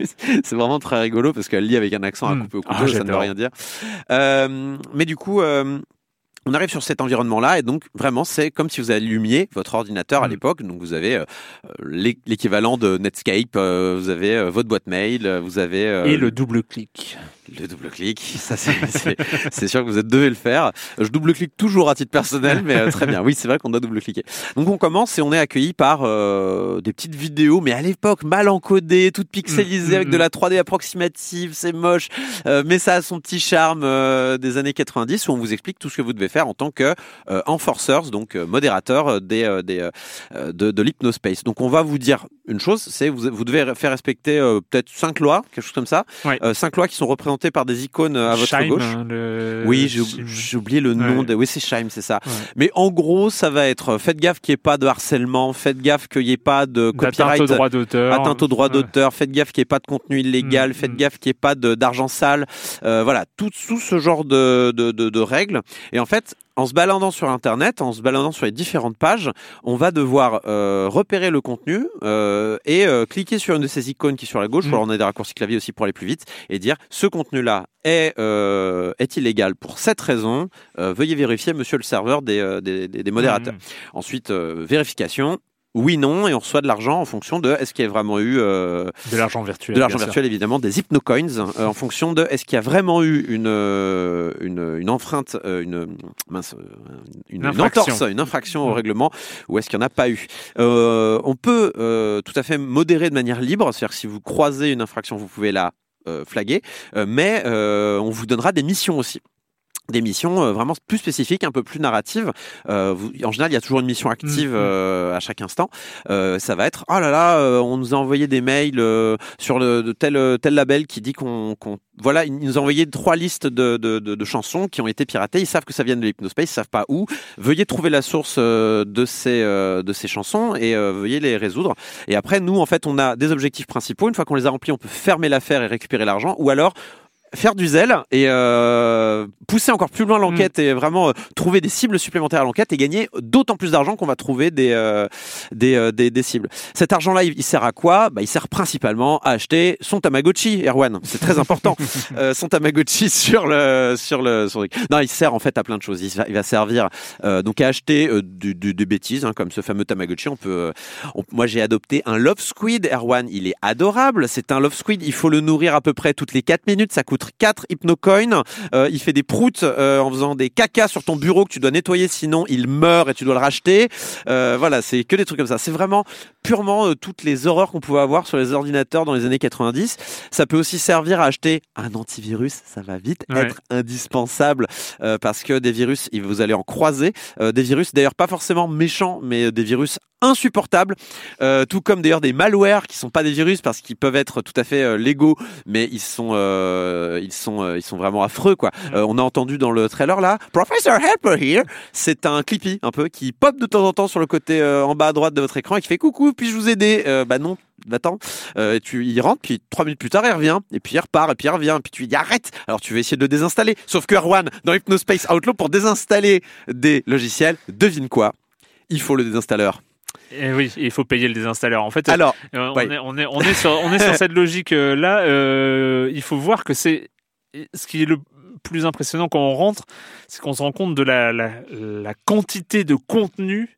c'est vraiment très rigolo parce qu'elle lit avec un accent à Mm. couper au Ah, couteau, ça ne veut rien dire. Euh, mais du coup, euh, on arrive sur cet environnement-là et donc vraiment c'est comme si vous allumiez votre ordinateur à Mm. l'époque. Donc vous avez euh, l'é- l'équivalent de Netscape, euh, vous avez euh, votre boîte mail, vous avez Et le double clic. Le double-clic, ça c'est- sûr que vous êtes devez le faire. Je double-clique toujours à titre personnel, mais euh, très bien. Oui, c'est vrai qu'on doit double-cliquer. Donc on commence et on est accueilli par euh, des petites vidéos, mais à l'époque mal encodées, toutes pixelisées Mm, mm, avec de mm. la 3D approximative, c'est moche, euh, mais ça a son petit charme euh, des années 90 où on vous explique tout ce que vous devez faire en tant que enforcers, donc modérateur des, des de, de l'hypnospace. Donc on va vous dire une chose, c'est vous, vous devez faire respecter peut-être cinq lois, quelque chose comme ça. Euh, cinq lois qui sont représentées par des icônes euh, à votre gauche. hein, le- Oui, j'ai oublié le nom. Ouais. De... Oui, c'est Shime, c'est ça. Ouais. Mais en gros, ça va être euh, faites gaffe qu'il n'y ait pas de harcèlement, faites gaffe qu'il n'y ait pas de copyright, au droit d'auteur. atteinte au droit Ouais. d'auteur, faites gaffe qu'il n'y ait pas de contenu illégal, Mm, faites mm. gaffe qu'il n'y ait pas d'argent sale. Euh, voilà, tout, tout ce genre de, de, de, de règles. Et en fait, en se baladant sur Internet, en se baladant sur les différentes pages, on va devoir euh, repérer le contenu euh, et euh, cliquer sur une de ces icônes qui est sur la gauche, alors on a des raccourcis clavier aussi pour aller plus vite, et dire ce contenu-là est, est illégal pour cette raison. Veuillez vérifier, monsieur le serveur des, des, des- des modérateurs. Mm. Ensuite, vérification. Oui, non, et on reçoit de l'argent en fonction de est-ce qu'il y a vraiment eu euh, De l'argent virtuel. de l'argent virtuel, évidemment, des hypnocoins, euh, en fonction de est-ce qu'il y a vraiment eu une, euh, une, une enfreinte, euh, une, mince, une, entorse, une infraction au Mm. règlement, ou est-ce qu'il n'y en a pas eu Euh, On peut euh, tout à fait modérer de manière libre, c'est-à-dire si vous croisez une infraction, vous pouvez la euh, flaguer, euh, mais euh, on vous donnera des missions aussi des missions euh, vraiment plus spécifiques, un peu plus narratives. Euh, vous- en général, il y a toujours une mission active Mhm. euh, à chaque instant. Euh, ça va être oh là là, euh, on nous a envoyé des mails euh, sur le de tel tel label qui dit qu'on qu'on voilà, ils nous ont envoyé trois listes de, de, de, de chansons qui ont été piratées. Ils savent que ça vient de l'hypnospace, ils savent pas où. Veuillez trouver la source euh, de ces euh, de ces chansons et euh, veuillez les résoudre. Et après, nous, en fait, on a des objectifs principaux. Une fois qu'on les a remplis, on peut fermer l'affaire et récupérer l'argent, ou alors faire du zèle et euh, pousser encore plus loin l'enquête et vraiment euh, trouver des cibles supplémentaires à l'enquête et gagner d'autant plus d'argent qu'on va trouver des, euh, des, des, des cibles. Cet argent-là, il, il sert à quoi? Bah, Il sert principalement à acheter son Tamagotchi, Erwan. C'est très important. Son Tamagotchi sur le sur le sur Non, il sert en fait à plein de choses. Il va, il va servir donc à acheter du, du, des bêtises, hein, comme ce fameux Tamagotchi. On peut, on- moi, j'ai adopté un Love Squid, Erwan. Il est adorable. C'est un Love Squid. Il faut le nourrir à peu près toutes les 4 minutes. Ça coûte 4 hypnocoins. Euh, il fait des proutes euh, en faisant des cacas sur ton bureau que tu dois nettoyer, sinon il meurt et tu dois le racheter. Euh, voilà, c'est que des trucs comme ça. C'est vraiment purement toutes les horreurs qu'on pouvait avoir sur les ordinateurs dans les années 90. Ça peut aussi servir à acheter un antivirus. Ça va vite Ouais. être indispensable parce que des virus, vous allez en croiser. Des virus, d'ailleurs pas forcément méchants, mais des virus insupportables. Euh, tout comme d'ailleurs des malwares qui sont pas des virus parce qu'ils peuvent être tout à fait euh, légaux, mais ils sont, euh, ils sont, euh, ils sont vraiment affreux quoi. Euh, on a entendu dans le trailer là, Professor Helper here. C'est un Clippy un peu qui pop de temps en temps sur le côté euh, en bas à droite de votre écran et qui fait coucou, puis-je vous aider? Euh, Bah non. Attends, euh, et tu il rentre, puis trois minutes plus tard il revient, et puis il repart, et puis il revient, et puis tu dis arrête. Alors tu vas essayer de le désinstaller. Sauf que Erwan, dans Hypnospace Outlaw, pour désinstaller des logiciels, devine quoi? Il faut le désinstalleur. Et Eh oui, il faut payer le désinstalleur. En fait, Alors, Euh, Ouais. on, est, on, est, on, est sur, on est sur cette logique euh, euh, il faut voir que c'est ce qui est le plus impressionnant quand on rentre, c'est qu'on se rend compte de la, la, la quantité de contenu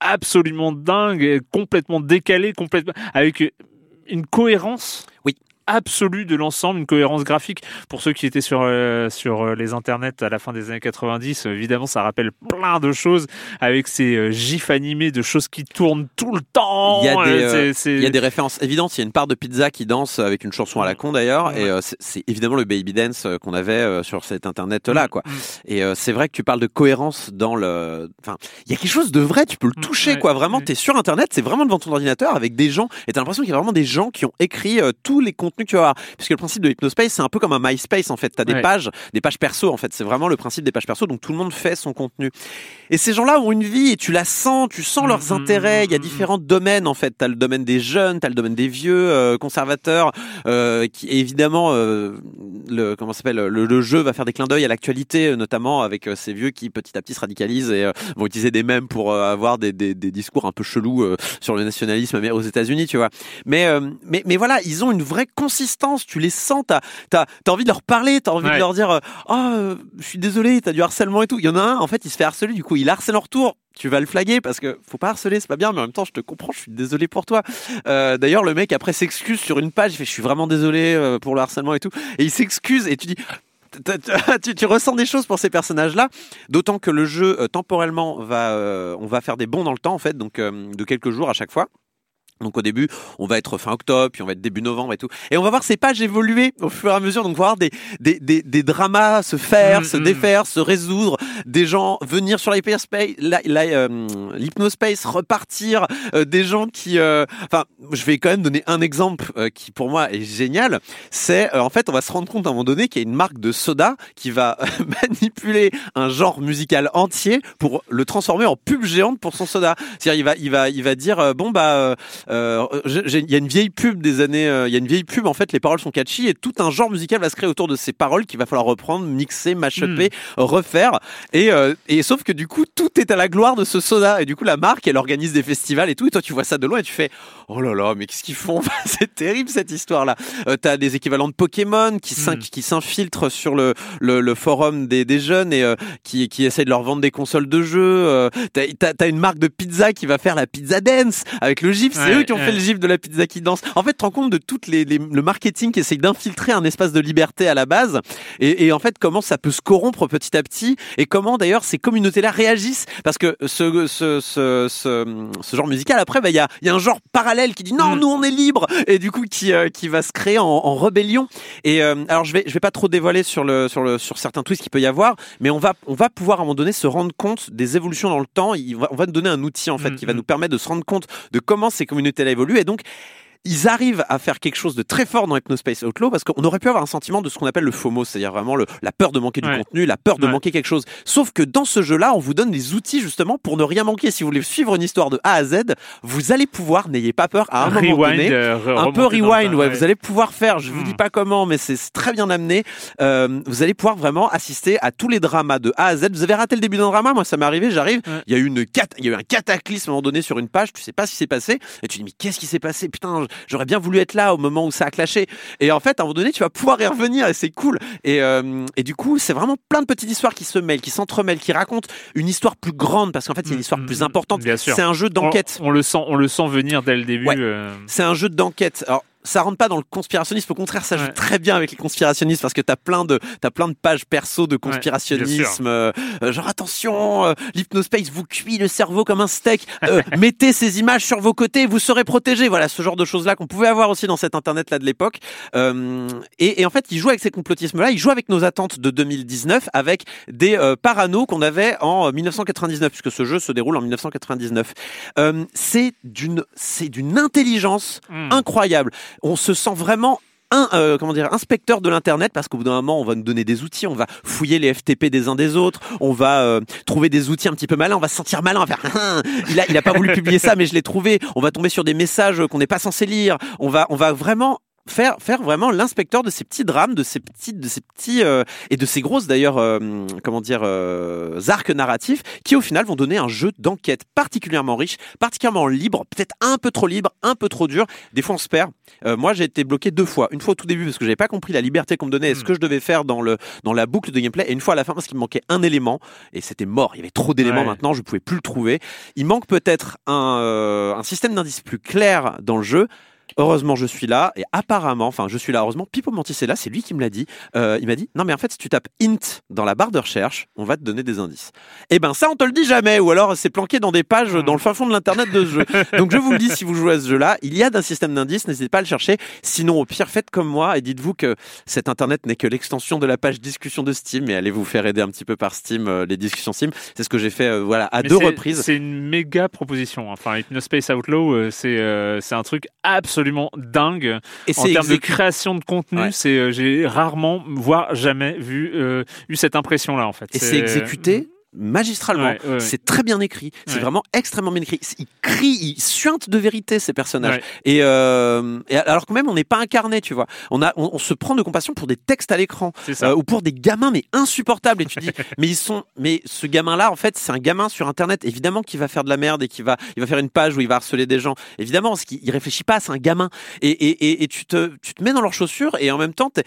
absolument dingue, complètement décalé, complètement avec une cohérence. Oui. Absolue de l'ensemble, une cohérence graphique. Pour ceux qui étaient sur euh, sur euh, les internets à la fin des années 90, euh, évidemment, ça rappelle plein de choses avec ces euh, gifs animés de choses qui tournent tout le temps. Il y a des, Euh, c'est- c'est- Il y a des références évidentes. Il y a une part de pizza qui danse avec une chanson à la con d'ailleurs, et c'est- c'est évidemment le baby dance qu'on avait sur cet internet là, quoi. Mm. Et c'est vrai que tu parles de cohérence dans le. Enfin, il y a quelque chose de vrai. Tu peux le Mm, toucher, ouais, quoi. Vraiment, ouais. t'es sur internet, c'est vraiment devant ton ordinateur avec des gens, et t'as l'impression qu'il y a vraiment des gens qui ont écrit tous les contenus que tu vas avoir. Puisque le principe de Hypnospace, c'est un peu comme un MySpace en fait. T'as des Ouais. pages, des pages perso en fait. C'est vraiment le principe des pages perso. Donc tout le monde fait son contenu. Et ces gens-là ont une vie et tu la sens, tu sens Mm, leurs mm, intérêts. Il y a mm, mm, différents domaines en fait. T'as le domaine des jeunes, t'as le domaine des vieux euh, conservateurs, euh, qui évidemment euh, le comment s'appelle le, le jeu va faire des clins d'œil à l'actualité, euh, notamment avec euh, ces vieux qui petit à petit se radicalisent et vont utiliser des mèmes pour avoir des, des, des discours un peu chelous sur le nationalisme aux États-Unis, tu vois. Mais mais mais voilà, ils ont une vraie consistance. Tu les sens. T'as t'as t'as envie de leur parler, t'as envie de leur dire ah euh, je suis désolé, t'as du harcèlement et tout. Il y en a un en fait, il se fait harceler, du coup il harcèle en retour tu vas le flaguer parce que faut pas harceler, c'est pas bien, mais en même temps, je te comprends, je suis désolé pour toi. Euh, D'ailleurs, le mec après s'excuse sur une page, il fait je suis vraiment désolé pour le harcèlement et tout, et il s'excuse et tu dis tu, tu ressens des choses pour ces personnages-là, d'autant que le jeu temporellement va, euh, on va faire des bons dans le temps en fait, donc euh, de quelques jours à chaque fois. Donc au début, on va être fin octobre, puis on va être début novembre et tout. Et on va voir ces pages évoluer au fur et à mesure. Donc on va voir des, des, des, des dramas se faire, Mm, se mm. défaire, se résoudre, des gens venir sur l'hyperspace, euh, l'hypnospace, repartir, euh, des gens qui... euh, Enfin, je vais quand même donner un exemple euh, qui pour moi est génial. C'est euh, en fait, on va se rendre compte à un moment donné qu'il y a une marque de soda qui va manipuler un genre musical entier pour le transformer en pub géante pour son soda. C'est-à-dire, il va, il va, il va dire bon bah, euh, il y a une vieille pub des années, euh, il y a une vieille pub en fait, les paroles sont catchy et tout un genre musical va se créer autour de ces paroles qu'il va falloir reprendre, mixer, mashuper, refaire. Et, euh, et sauf que du coup, tout est à la gloire de ce soda et du coup, la marque, elle organise des festivals et tout. Et toi, tu vois ça de loin et tu fais oh là là, mais qu'est-ce qu'ils font? C'est terrible cette histoire-là. Euh, T'as des équivalents de Pokémon qui Mm. qui s'infiltrent sur le, le, le forum des, des jeunes et euh, qui, qui essayent de leur vendre des consoles de jeux. Euh, T'as t'as- t'as une marque de pizza qui va faire la pizza dance avec le gif. C'est eux qui ont fait le gif de la pizza qui danse. En fait, tu te rends compte de tout les, les- le marketing qui essaye d'infiltrer un espace de liberté à la base et, et en fait comment ça peut se corrompre petit à petit et comment d'ailleurs ces communautés-là réagissent parce que ce, ce, ce, ce, genre musical après bah, il y, a, y a un genre parallèle qui dit non Mm. nous on est libre et du coup qui, euh, qui va se créer en, en rébellion et euh, alors je vais je vais pas trop dévoiler sur le sur le sur certains twists qu'il peut y avoir mais on va on va pouvoir à un moment donné se rendre compte des évolutions dans le temps Il va- on va nous donner un outil en fait Mm, qui va mm. nous permettre de se rendre compte de comment ces communautés-là évoluent et donc ils arrivent à faire quelque chose de très fort dans Hypnospace Outlaw parce qu'on aurait pu avoir un sentiment de ce qu'on appelle le FOMO, c'est-à-dire vraiment le- la peur de manquer du contenu, la peur de Ouais. manquer quelque chose. Sauf que dans ce jeu-là, on vous donne des outils justement pour ne rien manquer. Si vous voulez suivre une histoire de A à Z, vous allez pouvoir, n'ayez pas peur, à un moment donné, euh, un peu rewind, ouais, vous allez pouvoir faire, je vous Hmm. dis pas comment, mais c'est très bien amené. Euh, vous allez pouvoir vraiment assister à tous les dramas de A à Z. Vous avez raté le début d'un drama, moi ça m'est arrivé, j'arrive, il y a eu une il y a eu un cataclysme à un moment donné sur une page, tu sais pas ce qui s'est passé, et tu dis mais qu'est-ce qui s'est passé? Putain, j'aurais bien voulu être là au moment où ça a clashé. Et en fait, à un moment donné, tu vas pouvoir y revenir et c'est cool. Et, euh, et du coup, c'est vraiment plein de petites histoires qui se mêlent, qui s'entremêlent, qui racontent une histoire plus grande parce qu'en fait, c'est une histoire Mm, plus mm, importante. bien sûr. C'est un jeu d'enquête. On, on le sent, on le sent venir dès le début. Ouais. euh, C'est un jeu d'enquête. Alors, ça rentre pas dans le conspirationnisme. Au contraire, ça joue Ouais. très bien avec les conspirationnistes parce que t'as plein de, t'as plein de pages perso de conspirationnisme. euh, euh, genre, attention, euh, l'hypnospace vous cuit le cerveau comme un steak. Euh, mettez ces images sur vos côtés, vous serez protégés. Voilà, ce genre de choses-là qu'on pouvait avoir aussi dans cet internet-là de l'époque. Euh, et, et en fait, il joue avec ces complotismes-là. Il joue avec nos attentes de 2019 avec des euh, paranos qu'on avait en euh, 1999 puisque ce jeu se déroule en 1999. Euh, c'est d'une, c'est d'une intelligence hmm. incroyable. On se sent vraiment un euh, comment inspecteur de l'internet parce qu'au bout d'un moment on va nous donner des outils, on va fouiller les FTP des uns des autres, on va euh, trouver des outils un petit peu malins, on va se sentir malin, on va faire Hein, il a il a pas voulu publier ça mais je l'ai trouvé, on va tomber sur des messages qu'on n'est pas censé lire, on va on va vraiment faire faire vraiment l'inspecteur de ces petits drames, de ces petits de ces petits euh, et de ces grosses d'ailleurs euh, comment dire euh, arcs narratifs qui au final vont donner un jeu d'enquête particulièrement riche, particulièrement libre, peut-être un peu trop libre, un peu trop dur. Des fois on se perd. Moi j'ai été bloqué deux fois, une fois au tout début parce que j'avais pas compris la liberté qu'on me donnait et ce Mm. que je devais faire dans le dans la boucle de gameplay et une fois à la fin parce qu'il me manquait un élément et c'était mort. Il y avait trop d'éléments Ouais. maintenant, je pouvais plus le trouver. Il manque peut-être un un système d'indices plus clair dans le jeu. Heureusement, je suis là et apparemment, enfin, je suis là. Heureusement, Pipo Mantis est là. C'est lui qui me l'a dit. Euh, il m'a dit non, mais en fait, si tu tapes int dans la barre de recherche, on va te donner des indices. Eh ben, ça, on te le dit jamais. Ou alors, c'est planqué dans des pages dans le fin fond de l'internet de ce jeu. Donc, je vous le dis, si vous jouez à ce jeu-là, il y a d'un système d'indices. N'hésitez pas à le chercher. Sinon, au pire, faites comme moi et dites-vous que cet internet n'est que l'extension de la page discussion de Steam et allez vous faire aider un petit peu par Steam, euh, les discussions Steam. C'est ce que j'ai fait, euh, voilà, à Mais deux reprises. C'est une méga proposition. Enfin, Hypnospace Outlaw, c'est c'est un truc absolument dingue Et en termes de création de contenu. Ouais. C'est euh, j'ai rarement, voire jamais vu euh, eu cette impression là en fait. Et c'est exécuté magistralement. Ouais, ouais, ouais. C'est très bien écrit. C'est vraiment extrêmement bien écrit. Ils crient, ils suintent de vérité ces personnages. Et, euh, et alors que même on n'est pas incarné, tu vois. On a, on, on se prend de compassion pour des textes à l'écran euh, ou pour des gamins mais insupportables. Et tu dis, mais ils sont, mais ce gamin-là, en fait, c'est un gamin sur Internet. Évidemment qui va faire de la merde et qui va, il va faire une page où il va harceler des gens. Évidemment, parce qu'il il réfléchit pas, c'est un gamin. Et, et, et, et tu te, tu te mets dans leurs chaussures et en même temps, t'es-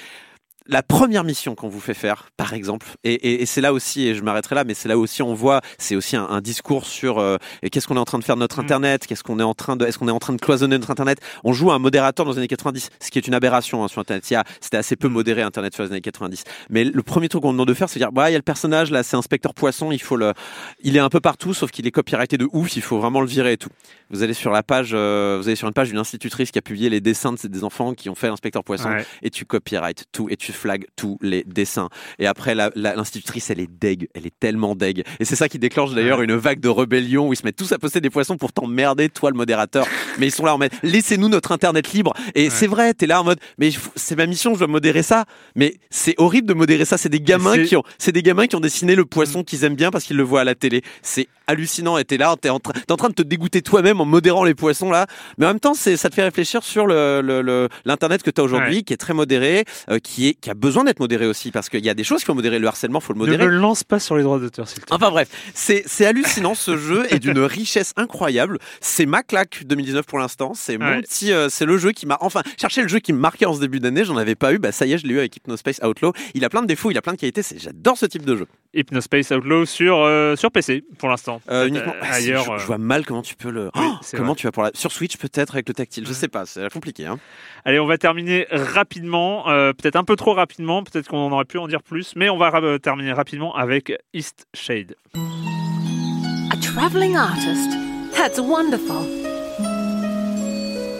la première mission qu'on vous fait faire, par exemple, et, et, et c'est là aussi, et je m'arrêterai là, mais c'est là aussi on voit, c'est aussi un, un discours sur euh, qu'est-ce qu'on est en train de faire de notre Mm. internet, qu'est-ce qu'on est en train de, est-ce qu'on est en train de cloisonner notre internet. On joue un modérateur dans les années 90, ce qui est une aberration hein, sur internet. C'était assez peu modéré internet sur les années 90. Mais le premier truc qu'on demande de faire, c'est de dire, bah il y a le personnage là, c'est inspecteur poisson, il faut le, il est un peu partout, sauf qu'il est copyrighté de ouf, il faut vraiment le virer et tout. Vous allez sur la page, euh, vous allez sur une page d'une institutrice qui a publié les dessins de des enfants qui ont fait l'inspecteur poisson Ouais. et tu copyright tout et tu flags tous les dessins. Et après, l'institutrice, elle est deg, elle est tellement deg. Et c'est ça qui déclenche d'ailleurs une vague de rébellion où ils se mettent tous à poster des poissons pour t'emmerder, toi le modérateur. Mais ils sont là en mode, laissez-nous notre internet libre. Et c'est vrai, t'es là en mode, mais c'est ma mission, je dois modérer ça. Mais c'est horrible de modérer ça. C'est des gamins qui ont, c'est des gamins qui ont dessiné le poisson qu'ils aiment bien parce qu'ils le voient à la télé. C'est hallucinant. Et t'es là, t'es en, en train de te dégoûter toi-même en modérant les poissons là. Mais en même temps, ça te fait réfléchir sur le, le- le- l'internet que t'as aujourd'hui, qui est très modéré, euh, qui est, qui a besoin d'être modéré aussi parce qu'il y a des choses qu'il faut modérer. Le harcèlement, faut le Ne modérer. me lance pas sur les droits d'auteur, s'il te plaît. Enfin bref, c'est c'est hallucinant ce jeu est d'une richesse incroyable. C'est ma claque 2019 pour l'instant. C'est mon Ouais. petit, euh, c'est le jeu qui m'a enfin cherché le jeu qui me marquait en ce début d'année. J'en avais pas eu. Bah ça y est, je l'ai eu avec Hypnospace Outlaw. Il a plein de défauts, il a plein de qualités. J'adore ce type de jeu. Hypnospace Outlaw sur, euh, sur PC pour l'instant. Euh, uniquement euh, Ah, ailleurs. je, je vois mal comment tu peux le. Oui, Oh, comment vrai. tu vas pour la sur Switch peut-être avec le tactile. Je sais pas. C'est compliqué. Hein. Allez, on va terminer rapidement, euh, peut-être un peu trop rapidement, peut-être qu'on en aurait pu en dire plus, mais on va ra- terminer rapidement avec East Shade. A travelling artist? That's wonderful.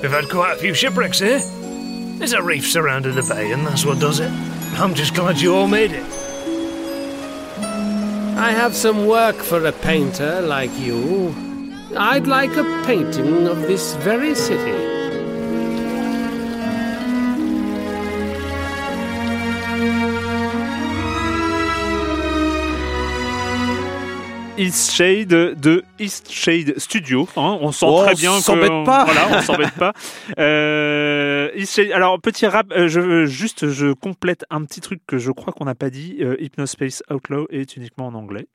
We've had quite a few shipwrecks here. There's a reef surrounding the bay, and that's what does it. I'm just glad you all made it. I have some work for a painter like you. I'd like a painting of this very city. East Shade de East Shade Studio. hein, on sent Oh, très on bien que s'embête pas. Voilà, on s'embête pas. Euh, East Shade- alors petit rap, euh, je veux juste je complète un petit truc que je crois qu'on n'a pas dit. Euh, Hypnospace Outlaw est uniquement en anglais.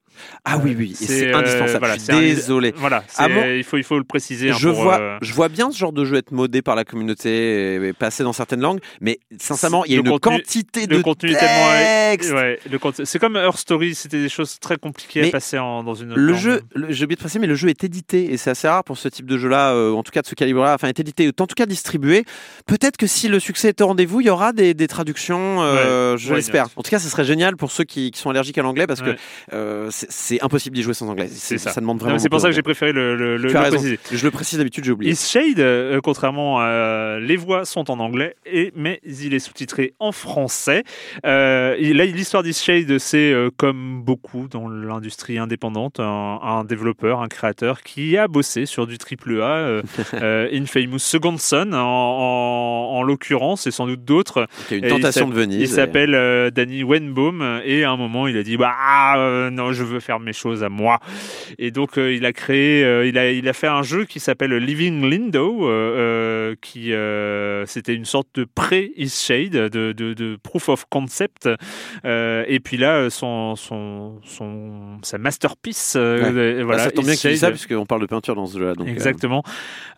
Ah oui oui. C'est euh, indispensable. voilà, je suis désolé. Voilà, Ah bon il faut il faut le préciser. hein, je pour, vois, euh, je vois bien ce genre de jeu être modé par la communauté et, passer dans certaines langues, mais sincèrement, il y a une contenu- quantité le de contenu textes. ouais, c'est comme Earth Story, c'était des choses très compliquées Mais à passer en- dans une autre Le langue. jeu, j'ai oublié de préciser, mais le jeu est édité et c'est assez rare pour ce type de jeu-là, euh, en tout cas de ce calibre-là, enfin est édité, en tout cas distribué. Peut-être que si le succès est au rendez-vous, il y aura des, des traductions, euh, je l'espère. En tout cas, ce serait génial pour ceux qui, qui sont allergiques à l'anglais parce que euh, c'est- impossible d'y jouer sans anglais. C'est ça. demande Non, vraiment. C'est pour ça que j'ai préféré le, le, préciser. Je le précise d'habitude, j'ai oublié. East Shade, euh, contrairement à les voix sont en anglais, et, mais il est sous-titré en français. Euh, là, l'histoire d'East Shade, c'est euh, comme beaucoup dans l'industrie indépendante, un, un développeur, un créateur qui a bossé sur du triple A, euh, euh, Infamous Second Son en, en- en l'occurrence, et sans doute d'autres. Il y a une tentation de Venise. Il s'appelle euh, Danny Wenbaum et à un moment il a dit bah euh, non je veux faire mes choses à moi et donc euh, il a créé euh, il a il a fait un jeu qui s'appelle Living Lindo euh, qui c'était une sorte de pré East Shade de, de, de proof of concept et puis là son son son sa masterpiece Ouais. Bah, voilà ça tombe bien dis ça puisqu'on parle de peinture dans ce jeu-là. Exactement.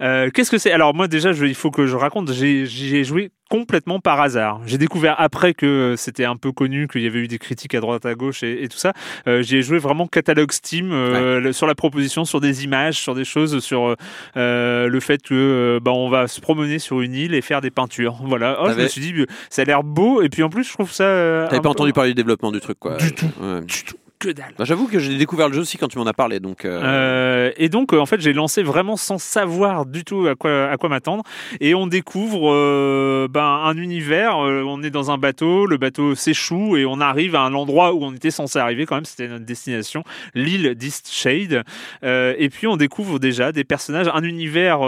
Qu'est-ce que c'est? Alors moi déjà, je- il faut que je raconte. J'ai joué complètement par hasard. J'ai découvert après que c'était un peu connu, qu'il y avait eu des critiques à droite à gauche et, et tout ça. Euh, J'y ai joué vraiment catalogue Steam euh, sur la proposition, sur des images, sur des choses, sur euh, le fait que euh, bah, on va se promener sur une île et faire des peintures. Voilà. Oh, je me suis dit, ça a l'air beau et puis en plus je trouve ça. T'avais pas peu- entendu parler du développement du truc, quoi. Du tout. Ouais. Du tout. Que dalle. Bah, J'avoue que j'ai découvert le jeu aussi quand tu m'en as parlé, donc. euh, Euh, et donc, euh, en fait, j'ai lancé vraiment sans savoir du tout à quoi, à quoi m'attendre. Et on découvre euh, ben, un univers. euh, on est dans un bateau, le bateau s'échoue et on arrive à un endroit où on était censé arriver quand même. C'était notre destination, l'île d'East Shade. Euh, et puis, on découvre déjà des personnages, un univers.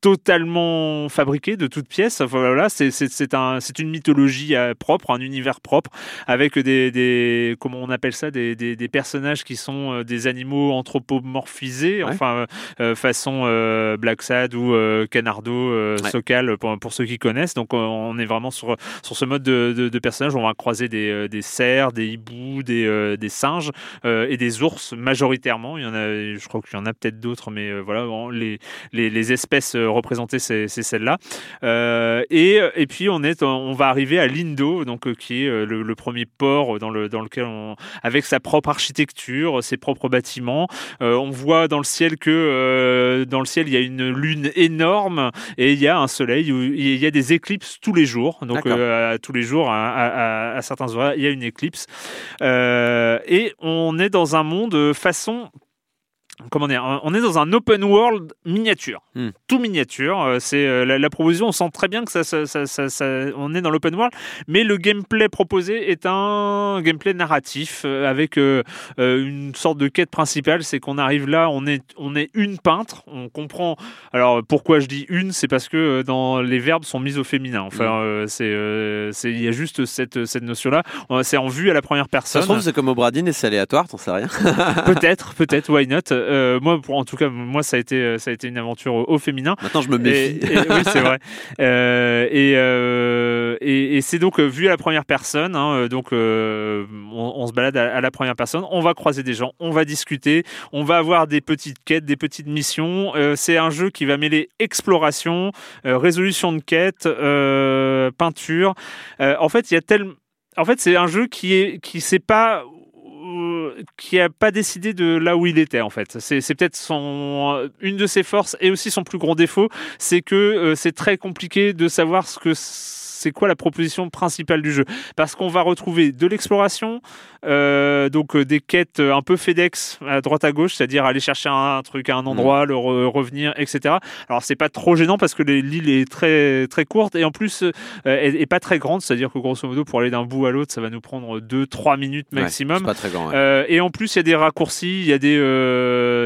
Totalement fabriqué de toutes pièces. Voilà, c'est un une mythologie euh, propre, un univers propre avec des, des comment on appelle ça des, des, des personnages qui sont euh, des animaux anthropomorphisés, Ouais. enfin euh, façon euh, Black Sad ou euh, Canardo, Ouais. Sokal pour, pour ceux qui connaissent. Donc on est vraiment sur sur ce mode de, de, de personnages. On va croiser des, des cerfs, des hiboux, des, des singes et des ours majoritairement. Il y en a, je crois qu'il y en a peut-être d'autres, mais voilà, les, les, les espèces représenter ces, ces celles-là. Euh, et, et puis on est, on va arriver à Lindo, donc euh, qui est euh, le, le premier port dans le dans lequel on, avec sa propre architecture, ses propres bâtiments. On voit dans le ciel que dans le ciel il y a une lune énorme et il y a un soleil où il y a des éclipses tous les jours. Donc tous les jours à, à- à- à certains horaires il y a une éclipse Euh, et on est dans un monde façon comment dire, on est dans un open world miniature, Hmm. tout miniature. Euh, C'est euh, la, la proposition, on sent très bien que ça, ça- ça- ça- ça- on est dans l'open world, mais le gameplay proposé est un gameplay narratif euh, avec euh, une sorte de quête principale, c'est qu'on arrive là, on est, on est une peintre, on comprend. Alors pourquoi je dis une, c'est parce que dans les verbes sont mis au féminin. Enfin, Hmm. euh, c'est, euh, c'est, il y a juste cette, cette notion-là. C'est en vue à la première Ça personne. se trouve, c'est comme au Bradin et c'est aléatoire, t'en sais rien. peut-être, peut-être, why not Euh, Moi, pour, en tout cas, moi, ça a été, euh, ça a été une aventure au, au féminin. Maintenant, je me méfie. et- oui, c'est vrai. Euh, et et, c'est donc vu à la première personne. hein, donc, on, on se balade à, à la première personne. On va croiser des gens, on va discuter, on va avoir des petites quêtes, des petites missions. C'est un jeu qui va mêler exploration, résolution de quêtes, peinture. En fait, il y a tellement en fait, c'est un jeu qui est qui sait pas qui a pas décidé de là où il était en fait. C'est peut-être son une de ses forces et aussi son plus gros défaut, c'est que euh, c'est très compliqué de savoir ce que c'est quoi la proposition principale du jeu? Parce qu'on va retrouver de l'exploration euh, donc euh, des quêtes euh, un peu FedEx à droite à gauche c'est-à-dire aller chercher un, truc à un endroit le re- revenir etc alors c'est pas trop gênant parce que l'île est très très courte et en plus euh, elle est pas très grande c'est-à-dire que grosso modo pour aller d'un bout à l'autre ça va nous prendre 2-3 minutes maximum pas très grand. ouais. euh, et en plus, il y a des raccourcis, il y a des,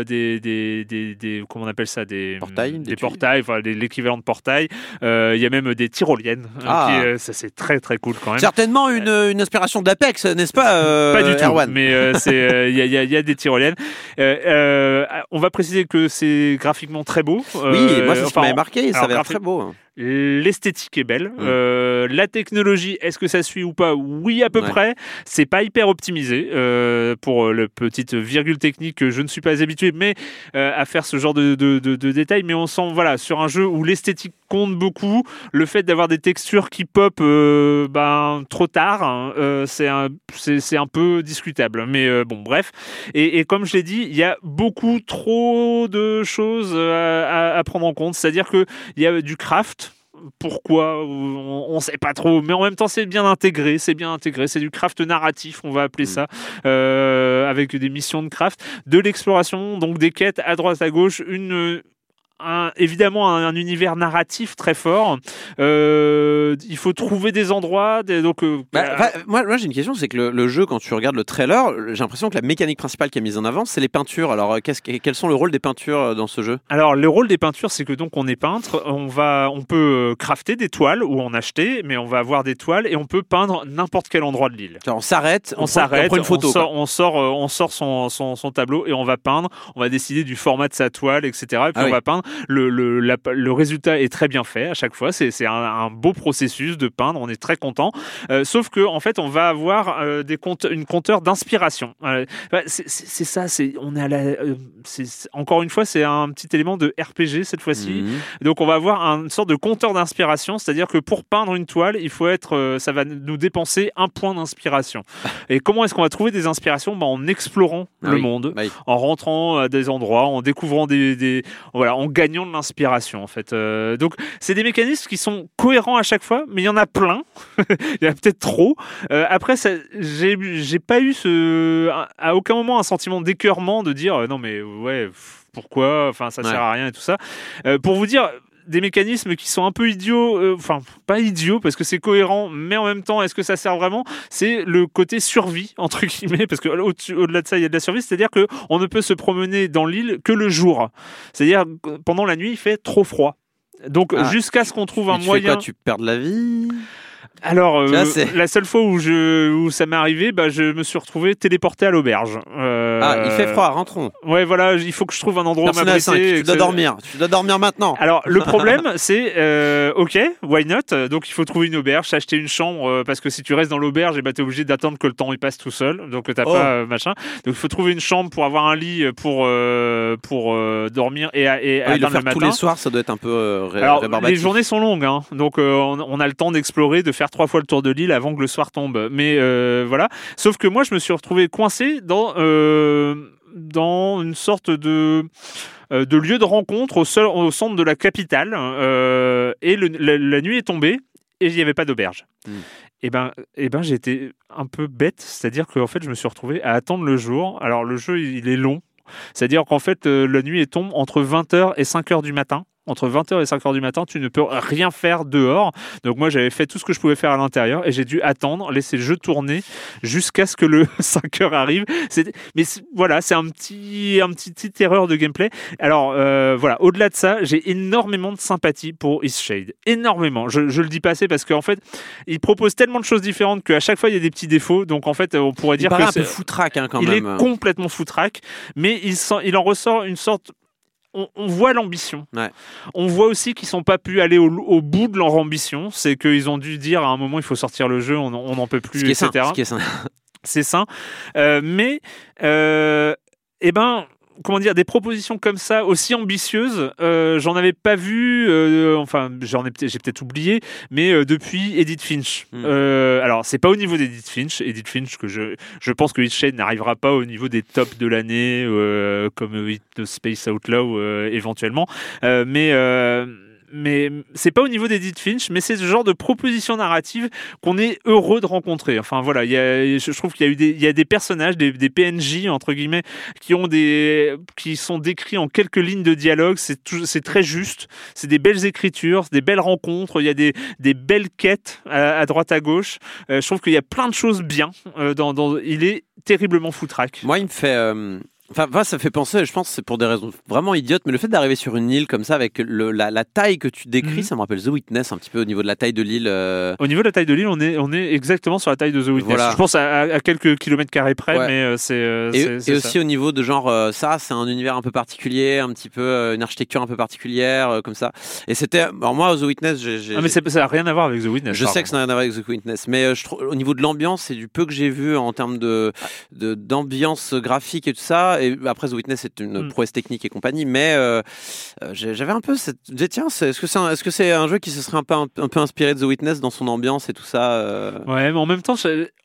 des, des, des, des- comment on appelle ça, des Portails, des, portails, enfin l'équivalent de portail. Il y a même des tyroliennes. hein, Ah. euh, ça c'est très très cool quand même. Certainement une, une inspiration d'Apex, n'est-ce pas euh, Pas du tout, Erwan mais euh, c'est euh, il y, a, y a- y a des tyroliennes. Euh, euh, on va préciser que c'est graphiquement très beau. Oui, Euh, moi, c'est ce qui enfin, m'avait marqué, ça alors, avait l'air graphi- très beau. L'esthétique est belle. Euh, la technologie, est-ce que ça suit ou pas? Oui, à peu Ouais. près. C'est pas hyper optimisé euh, pour le petite virgule technique que je ne suis pas habitué, mais euh, à faire ce genre de, de, de- de détails. Mais on sent, voilà, sur un jeu où l'esthétique compte beaucoup, le fait d'avoir des textures qui pop euh, ben, trop tard, hein, euh, c'est un, c'est c'est un peu discutable. Mais euh, bon, bref. Et, et comme je l'ai dit, il y a beaucoup trop de choses euh, à, à prendre en compte. C'est-à-dire que il y a du craft. Pourquoi On ne sait pas trop, mais en même temps c'est bien intégré, c'est bien intégré, c'est du craft narratif, on va appeler ça, euh, avec des missions de craft, de l'exploration, donc des quêtes à droite à gauche, une un- évidemment un, un univers narratif très fort. Euh, il faut trouver des endroits, des- donc euh, Bah, moi, moi j'ai une question, c'est que le, le jeu, quand tu regardes le trailer, j'ai l'impression que la mécanique principale qui est mise en avant, c'est les peintures. Alors, euh, quels sont le rôle des peintures dans ce jeu? Alors, le rôle des peintures, c'est que donc on est peintre, on va, on peut crafter des toiles ou en acheter, mais on va avoir des toiles et on peut peindre n'importe quel endroit de l'île. On s'arrête, On s'arrête, on prend une photo. on sort, on sort, on sort son, son, son tableau et on va peindre. On va décider du format de sa toile, etc. Et puis Ah on oui. va peindre. Le, le, la- le résultat est très bien fait à chaque fois. C'est un, un beau processus de peindre. On est très content. Euh, sauf que en fait, on va avoir euh, des compte, une compteur d'inspiration. Euh, bah, c'est ça. C'est on est à la. encore une fois, c'est un petit élément de RPG cette fois-ci. Mhm. Donc on va avoir une sorte de compteur d'inspiration, c'est-à-dire que pour peindre une toile, il faut être, ça va nous dépenser un point d'inspiration. Et comment est-ce qu'on va trouver des inspirations? Bah, En explorant Ah le oui. monde, oui. en rentrant à des endroits, en découvrant des, des- voilà, en gagnant de l'inspiration en fait. Euh, donc c'est des mécanismes qui sont cohérents à chaque fois, mais il y en a plein. il y en a peut-être trop. Euh, après, j'ai pas eu ce, à- aucun moment un sentiment d'écœurement de dire euh, non mais ouais pff, pourquoi, enfin ça Ouais. sert à rien et tout ça. Euh, pour vous dire des mécanismes qui sont un peu idiots, euh, enfin pas idiots parce que c'est cohérent, mais en même temps, est-ce que ça sert vraiment? C'est le côté survie entre guillemets, parce que au-delà de ça, il y a de la survie, c'est-à-dire que on ne peut se promener dans l'île que le jour, c'est-à-dire pendant la nuit, il fait trop froid. Donc Ah. jusqu'à ce qu'on trouve un tu fais moyen. quoi Tu perds de la vie? Alors, euh, vois, la seule fois où, je, où ça m'est arrivé, bah, je me suis retrouvé téléporté à l'auberge. Euh, Ah, il fait froid, rentrons. Ouais, voilà, il faut que je trouve un endroit où Personnel 5, m'abriter. tu dois dormir. Tu dois dormir maintenant. Alors, le problème, c'est, euh, ok, why not? Donc, il faut trouver une auberge, s'acheter une chambre, parce que si tu restes dans l'auberge, ben, t'es obligé d'attendre que le temps il passe tout seul. Donc, t'as Oh. pas machin. Donc, il faut trouver une chambre pour avoir un lit pour, pour dormir et, et le attendre le matin. tous les soirs, ça doit être un peu ré- Alors, les journées sont longues, hein. donc on, on a le temps d'explorer, de faire trois fois le tour de l'île avant que le soir tombe. Mais euh, voilà. Sauf que moi, je me suis retrouvé coincé dans euh, dans une sorte de euh, de lieu de rencontre au, seul, au centre de la capitale. euh, et le- la, la nuit est tombée et il n'y avait pas d'auberge. Hmm. Et ben, et ben, j'étais un peu bête, c'est-à-dire qu'en fait, je me suis retrouvé à attendre le jour. Alors, le jeu, il est long. C'est-à-dire qu'en fait, la nuit tombe entre 20h et 5h du matin. Entre 20h et 5h du matin, tu ne peux rien faire dehors. Donc moi, j'avais fait tout ce que je pouvais faire à l'intérieur et j'ai dû attendre, laisser le jeu tourner jusqu'à ce que le 5h arrive. C'est- Mais c'est- voilà, c'est un petit, un petit petite erreur de gameplay. Alors euh, voilà, au-delà de ça, j'ai énormément de sympathie pour Eastshade. Énormément. Je, je le dis pas assez parce qu'en fait, il propose tellement de choses différentes qu'à chaque fois, il y a des petits défauts. Donc en fait, on pourrait Il dire paraît que un peu c'est- foutraque hein, quand il même. est complètement foutraque, mais il, sent- il en ressort une sorte. On, on voit l'ambition. Ouais. On voit aussi qu'ils n'ont pas pu aller au, au bout de leur ambition. C'est qu'ils ont dû dire à un moment il faut sortir le jeu, on n'en peut plus, Ce qui est etc. sain, ce qui est sain. C'est sain. Euh, mais, euh, eh ben, comment dire, des propositions comme ça, aussi ambitieuses, euh, j'en avais pas vu, euh, enfin, j'en ai j'ai peut-être oublié, mais euh, depuis Edith Finch. Mm. Alors, c'est pas au niveau d'Edith Finch. Edith Finch, que je, je pense que Hitchhead n'arrivera pas au niveau des tops de l'année, comme Space Outlaw éventuellement. Mais. Mais c'est pas au niveau d'Edith Finch, mais c'est ce genre de proposition narrative qu'on est heureux de rencontrer. Enfin voilà, je trouve qu'il y a eu des, y a des personnages, des, PNJ entre guillemets, qui ont des, qui sont décrits en quelques lignes de dialogue. C'est très juste. C'est des belles écritures, des belles rencontres. Il y a des, belles quêtes à, droite à gauche. Euh, je trouve qu'il y a plein de choses bien. euh, il est terriblement foutraque. Moi, il me fait. euh, Enfin, moi, ça fait penser, je pense que c'est pour des raisons vraiment idiotes, mais le fait d'arriver sur une île comme ça, avec le- la, la taille que tu décris, Mhm. ça me rappelle The Witness un petit peu au niveau de la taille de l'île. euh, Au niveau de la taille de l'île, on est, on est exactement sur la taille de The Witness. Voilà. Je pense à, quelques kilomètres carrés près, Ouais. mais euh, c'est. euh, Et, ça. aussi au niveau de genre, euh, ça, c'est un univers un peu particulier, un petit peu, une architecture un peu particulière, comme ça. Et c'était. Alors, moi, The Witness, j'ai. Ah, mais ça n'a rien à voir avec The Witness. Je sais que ça n'a rien à voir avec The Witness, mais je au niveau de l'ambiance et du peu que j'ai vu en termes de de- d'ambiance graphique et tout ça, et après The Witness c'est une Mm. prouesse technique et compagnie, mais euh, euh, j'avais un peu cette, je disais, tiens, est-ce que c'est un, est-ce que c'est un jeu qui se serait un peu un, peu inspiré de The Witness dans son ambiance et tout ça euh, Ouais, mais en même temps,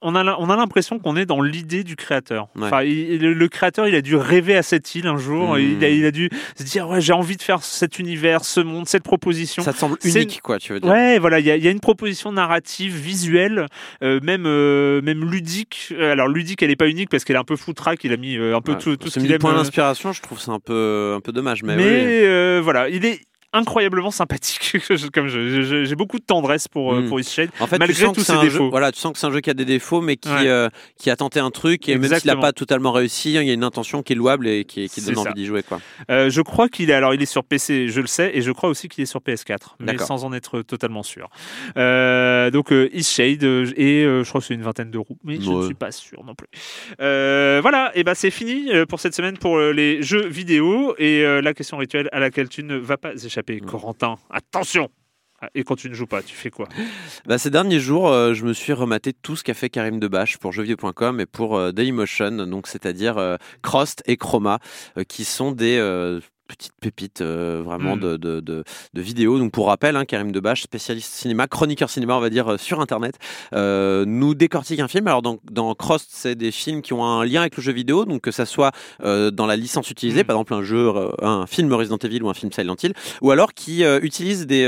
on a, l'im- on a l'impression qu'on est dans l'idée du créateur. Ouais. Enfin, il- le, le créateur, il a dû rêver à cette île un jour. Et Il, a, il a dû se dire, ouais, j'ai envie de faire cet univers, ce monde, cette proposition. Ça te semble unique, quoi, tu veux dire Ouais, voilà, il y, a- il y a une proposition narrative, visuelle, euh, même, même ludique. Alors, ludique, elle est pas unique parce qu'elle est un peu foutraque. Il a mis un peu Ouais. tout, tout ce C'est qu'il point d'inspiration, je trouve ça un peu un peu dommage, mais, mais oui. euh, voilà, il est incroyablement sympathique. Comme j'ai beaucoup de tendresse pour, euh, Mm. pour Eastshade, En fait, malgré tous ses un jeu- défauts. voilà, tu sens que c'est un jeu qui a des défauts, mais qui, Ouais. euh, qui a tenté un truc, et même s'il n'a Exactement. pas totalement réussi, il y a une intention qui est louable et qui, qui donne envie d'y jouer. Quoi. Euh, je crois qu'il est alors il est sur PC, je le sais, et je crois aussi qu'il est sur PS4, mais sans en être totalement sûr. Euh, donc Eastshade euh, et je crois que c'est une vingtaine d'euros, mais je ne suis pas sûr non plus. Voilà, et ben c'est fini pour cette semaine pour les jeux vidéo et la question rituelle à laquelle tu ne vas pas échapper, Corentin. Attention. Ah, Et quand tu ne joues pas, tu fais quoi? Bah, ces derniers jours, euh, je me suis rematé tout ce qu'a fait Karim Debache pour jeuxvideo.com et pour euh, Dailymotion, donc c'est-à-dire euh, Crost et Chroma, euh, qui sont des petites pépites euh, vraiment Mm. de, de, de, de vidéos. Donc pour rappel, hein, Karim Debache, spécialiste cinéma, chroniqueur cinéma, on va dire, euh, sur Internet, euh, nous décortique un film. Alors dans, dans Crost, c'est des films qui ont un lien avec le jeu vidéo, donc que ça soit dans la licence utilisée, Mm. par exemple un jeu, un film Resident Evil ou un film Silent Hill, ou alors qui utilise des,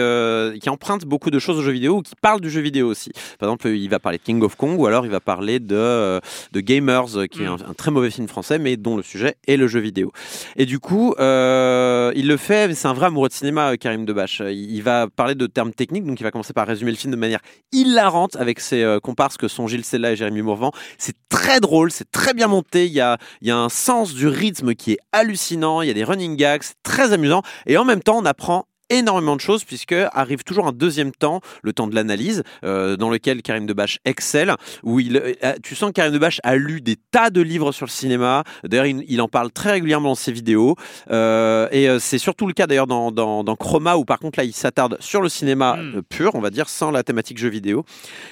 qui emprunte beaucoup de choses au jeu vidéo ou qui parle du jeu vidéo aussi. Par exemple, il va parler de King of Kong ou alors il va parler de, de Gamers, qui est un, un très mauvais film français, mais dont le sujet est le jeu vidéo. Et du coup, euh, il le fait, c'est un vrai amoureux de cinéma, euh, Karim Debache. Euh, Il va parler de termes techniques, donc il va commencer par résumer le film de manière hilarante avec ses euh, comparses que sont Gilles Sella et Jérémy Mourvent. C'est très drôle, c'est très bien monté, il y a, il y a un sens du rythme qui est hallucinant, il y a des running gags, c'est très amusant, et en même temps, on apprend énormément de choses puisque arrive toujours un deuxième temps, le temps de l'analyse, euh, dans lequel Karim Debache excelle, où il, euh, tu sens que Karim Debache a lu des tas de livres sur le cinéma. D'ailleurs, il, il en parle très régulièrement dans ses vidéos. Euh, et euh, c'est surtout le cas d'ailleurs dans, dans, dans Chroma, où par contre là, il s'attarde sur le cinéma Mm. euh, pur, on va dire, sans la thématique jeu vidéo.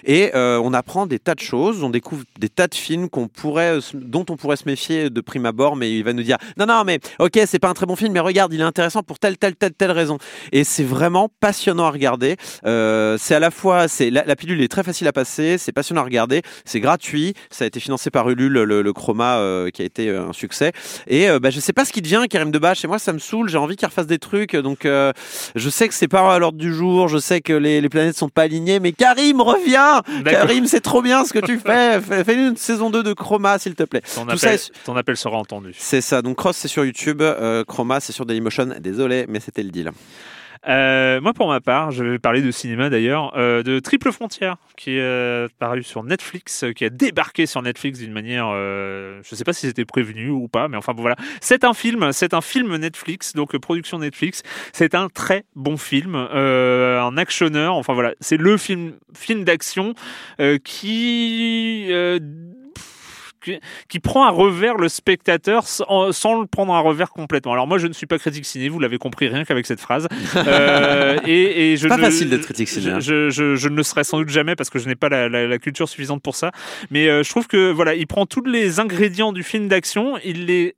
Et euh, on apprend des tas de choses, on découvre des tas de films qu'on pourrait, euh, dont on pourrait se méfier de prime abord, mais il va nous dire non, non, mais ok, c'est pas un très bon film, mais regarde, il est intéressant pour telle, telle, telle, telle raison. Et c'est vraiment passionnant à regarder. Euh, c'est à la fois, c'est la, la pilule est très facile à passer, c'est passionnant à regarder, c'est gratuit, ça a été financé par Ulule, le, le Chroma euh, qui a été euh, un succès. Et euh, bah, je sais pas ce qui devient Karim Debache. Et moi, ça me saoule. J'ai envie qu'il refasse des trucs. Donc, je sais que c'est pas à l'ordre du jour. Je sais que les, les planètes sont pas alignées. Mais Karim, reviens. Karim, c'est trop bien ce que tu fais. Fais, une saison 2 de Chroma, s'il te plaît. Ton Tout ça appel, ton appel sera entendu. C'est ça. Donc, Cross, c'est sur YouTube. Chroma, c'est sur Dailymotion. Désolé, mais c'était le deal. Euh, moi, pour ma part, je vais parler de cinéma d'ailleurs, euh, de Triple Frontière, qui est euh, paru sur Netflix, euh, qui a débarqué sur Netflix d'une manière, euh, je ne sais pas si c'était prévenu ou pas, mais enfin bon voilà. C'est un film, c'est un film Netflix, donc euh, production Netflix. C'est un très bon film, un actionneur. Enfin voilà, c'est le film, film d'action qui qui, qui prend à revers le spectateur sans, sans le prendre à revers complètement. Alors moi, je ne suis pas critique ciné, vous l'avez compris rien qu'avec cette phrase. Euh, et, et je Pas ne- facile d'être critique ciné, hein. Je, je, je ne le serai sans doute jamais parce que je n'ai pas la, la- la culture suffisante pour ça. Mais euh, je trouve que voilà, il prend tous les ingrédients du film d'action, il les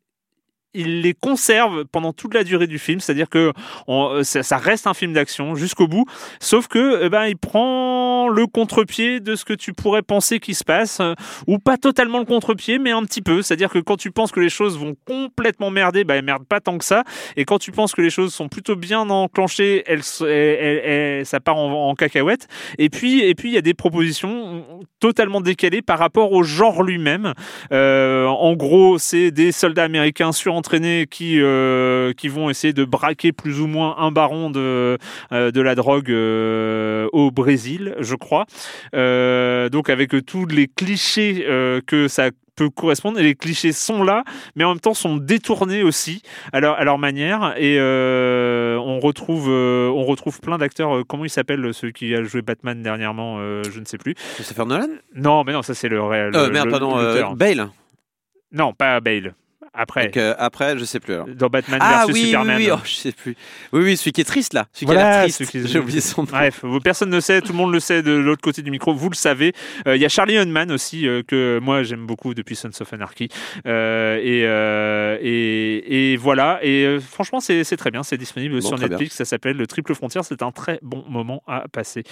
il les conserve pendant toute la durée du film, c'est-à-dire que euh, ça, reste un film d'action jusqu'au bout, sauf que eh ben il prend le contre-pied de ce que tu pourrais penser qui se passe, euh, ou pas totalement le contre-pied, mais un petit peu. C'est-à-dire que quand tu penses que les choses vont complètement merder, bah elles merdent pas tant que ça, et quand tu penses que les choses sont plutôt bien enclenchées, elles, elles- ça part en, en cacahuète. Et puis et puis il y a des propositions totalement décalées par rapport au genre lui-même. Euh, en gros, c'est des soldats américains qui, euh, qui vont essayer de braquer plus ou moins un baron de, euh, de la drogue euh, au Brésil, je crois. Donc avec tous les clichés que ça peut correspondre, et les clichés sont là, mais en même temps sont détournés aussi à leur, à leur manière. Et euh, on, retrouve, euh, on retrouve plein d'acteurs. euh, comment il s'appelle celui qui a joué Batman dernièrement Je ne sais plus. Christopher Nolan? Non, mais non, ça c'est le réel. Merde, pardon. Bale. Non, pas Bale. Après. Donc, euh, après, je sais plus alors. Dans Batman Ah versus oui, oui, Superman. oui, oh, je sais plus. Oui, oui, celui qui est triste là. Celui qui l'air triste. qui- J'ai oublié son nom. Bref, personne ne sait, tout le monde le sait de l'autre côté du micro, vous le savez. Euh, Il y a Charlie Hunman aussi, euh, que moi j'aime beaucoup depuis Sons of Anarchy. Euh, et, et, et voilà, et franchement c'est très bien, c'est disponible Bon, sur Netflix, ça s'appelle Le Triple Frontière, c'est un très bon moment à passer.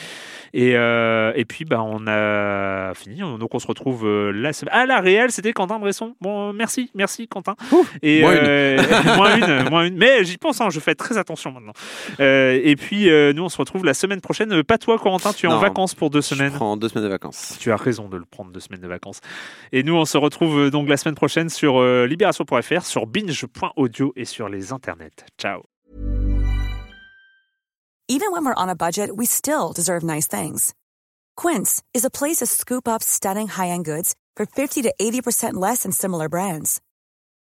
Et, et puis bah, on a fini, donc on se retrouve la semaine. Ah la réelle, c'était Quentin Bresson. Bon, merci, merci Quentin. Et, moins une. euh, moins une, moins une. Mais j'y pense, hein, je fais très attention maintenant. Euh, et puis, euh, nous, on se retrouve la semaine prochaine. Pas toi, Corentin, tu es en vacances pour deux Je semaines. prends deux semaines de vacances. Tu as raison de le prendre deux semaines de vacances. Et nous, on se retrouve donc la semaine prochaine sur euh, libération.fr, sur binge.audio et sur les internets. Ciao. Even when we're on a budget, we still deserve nice things. Quince is a place to scoop up stunning high-end goods for 50 to 80% less than similar brands.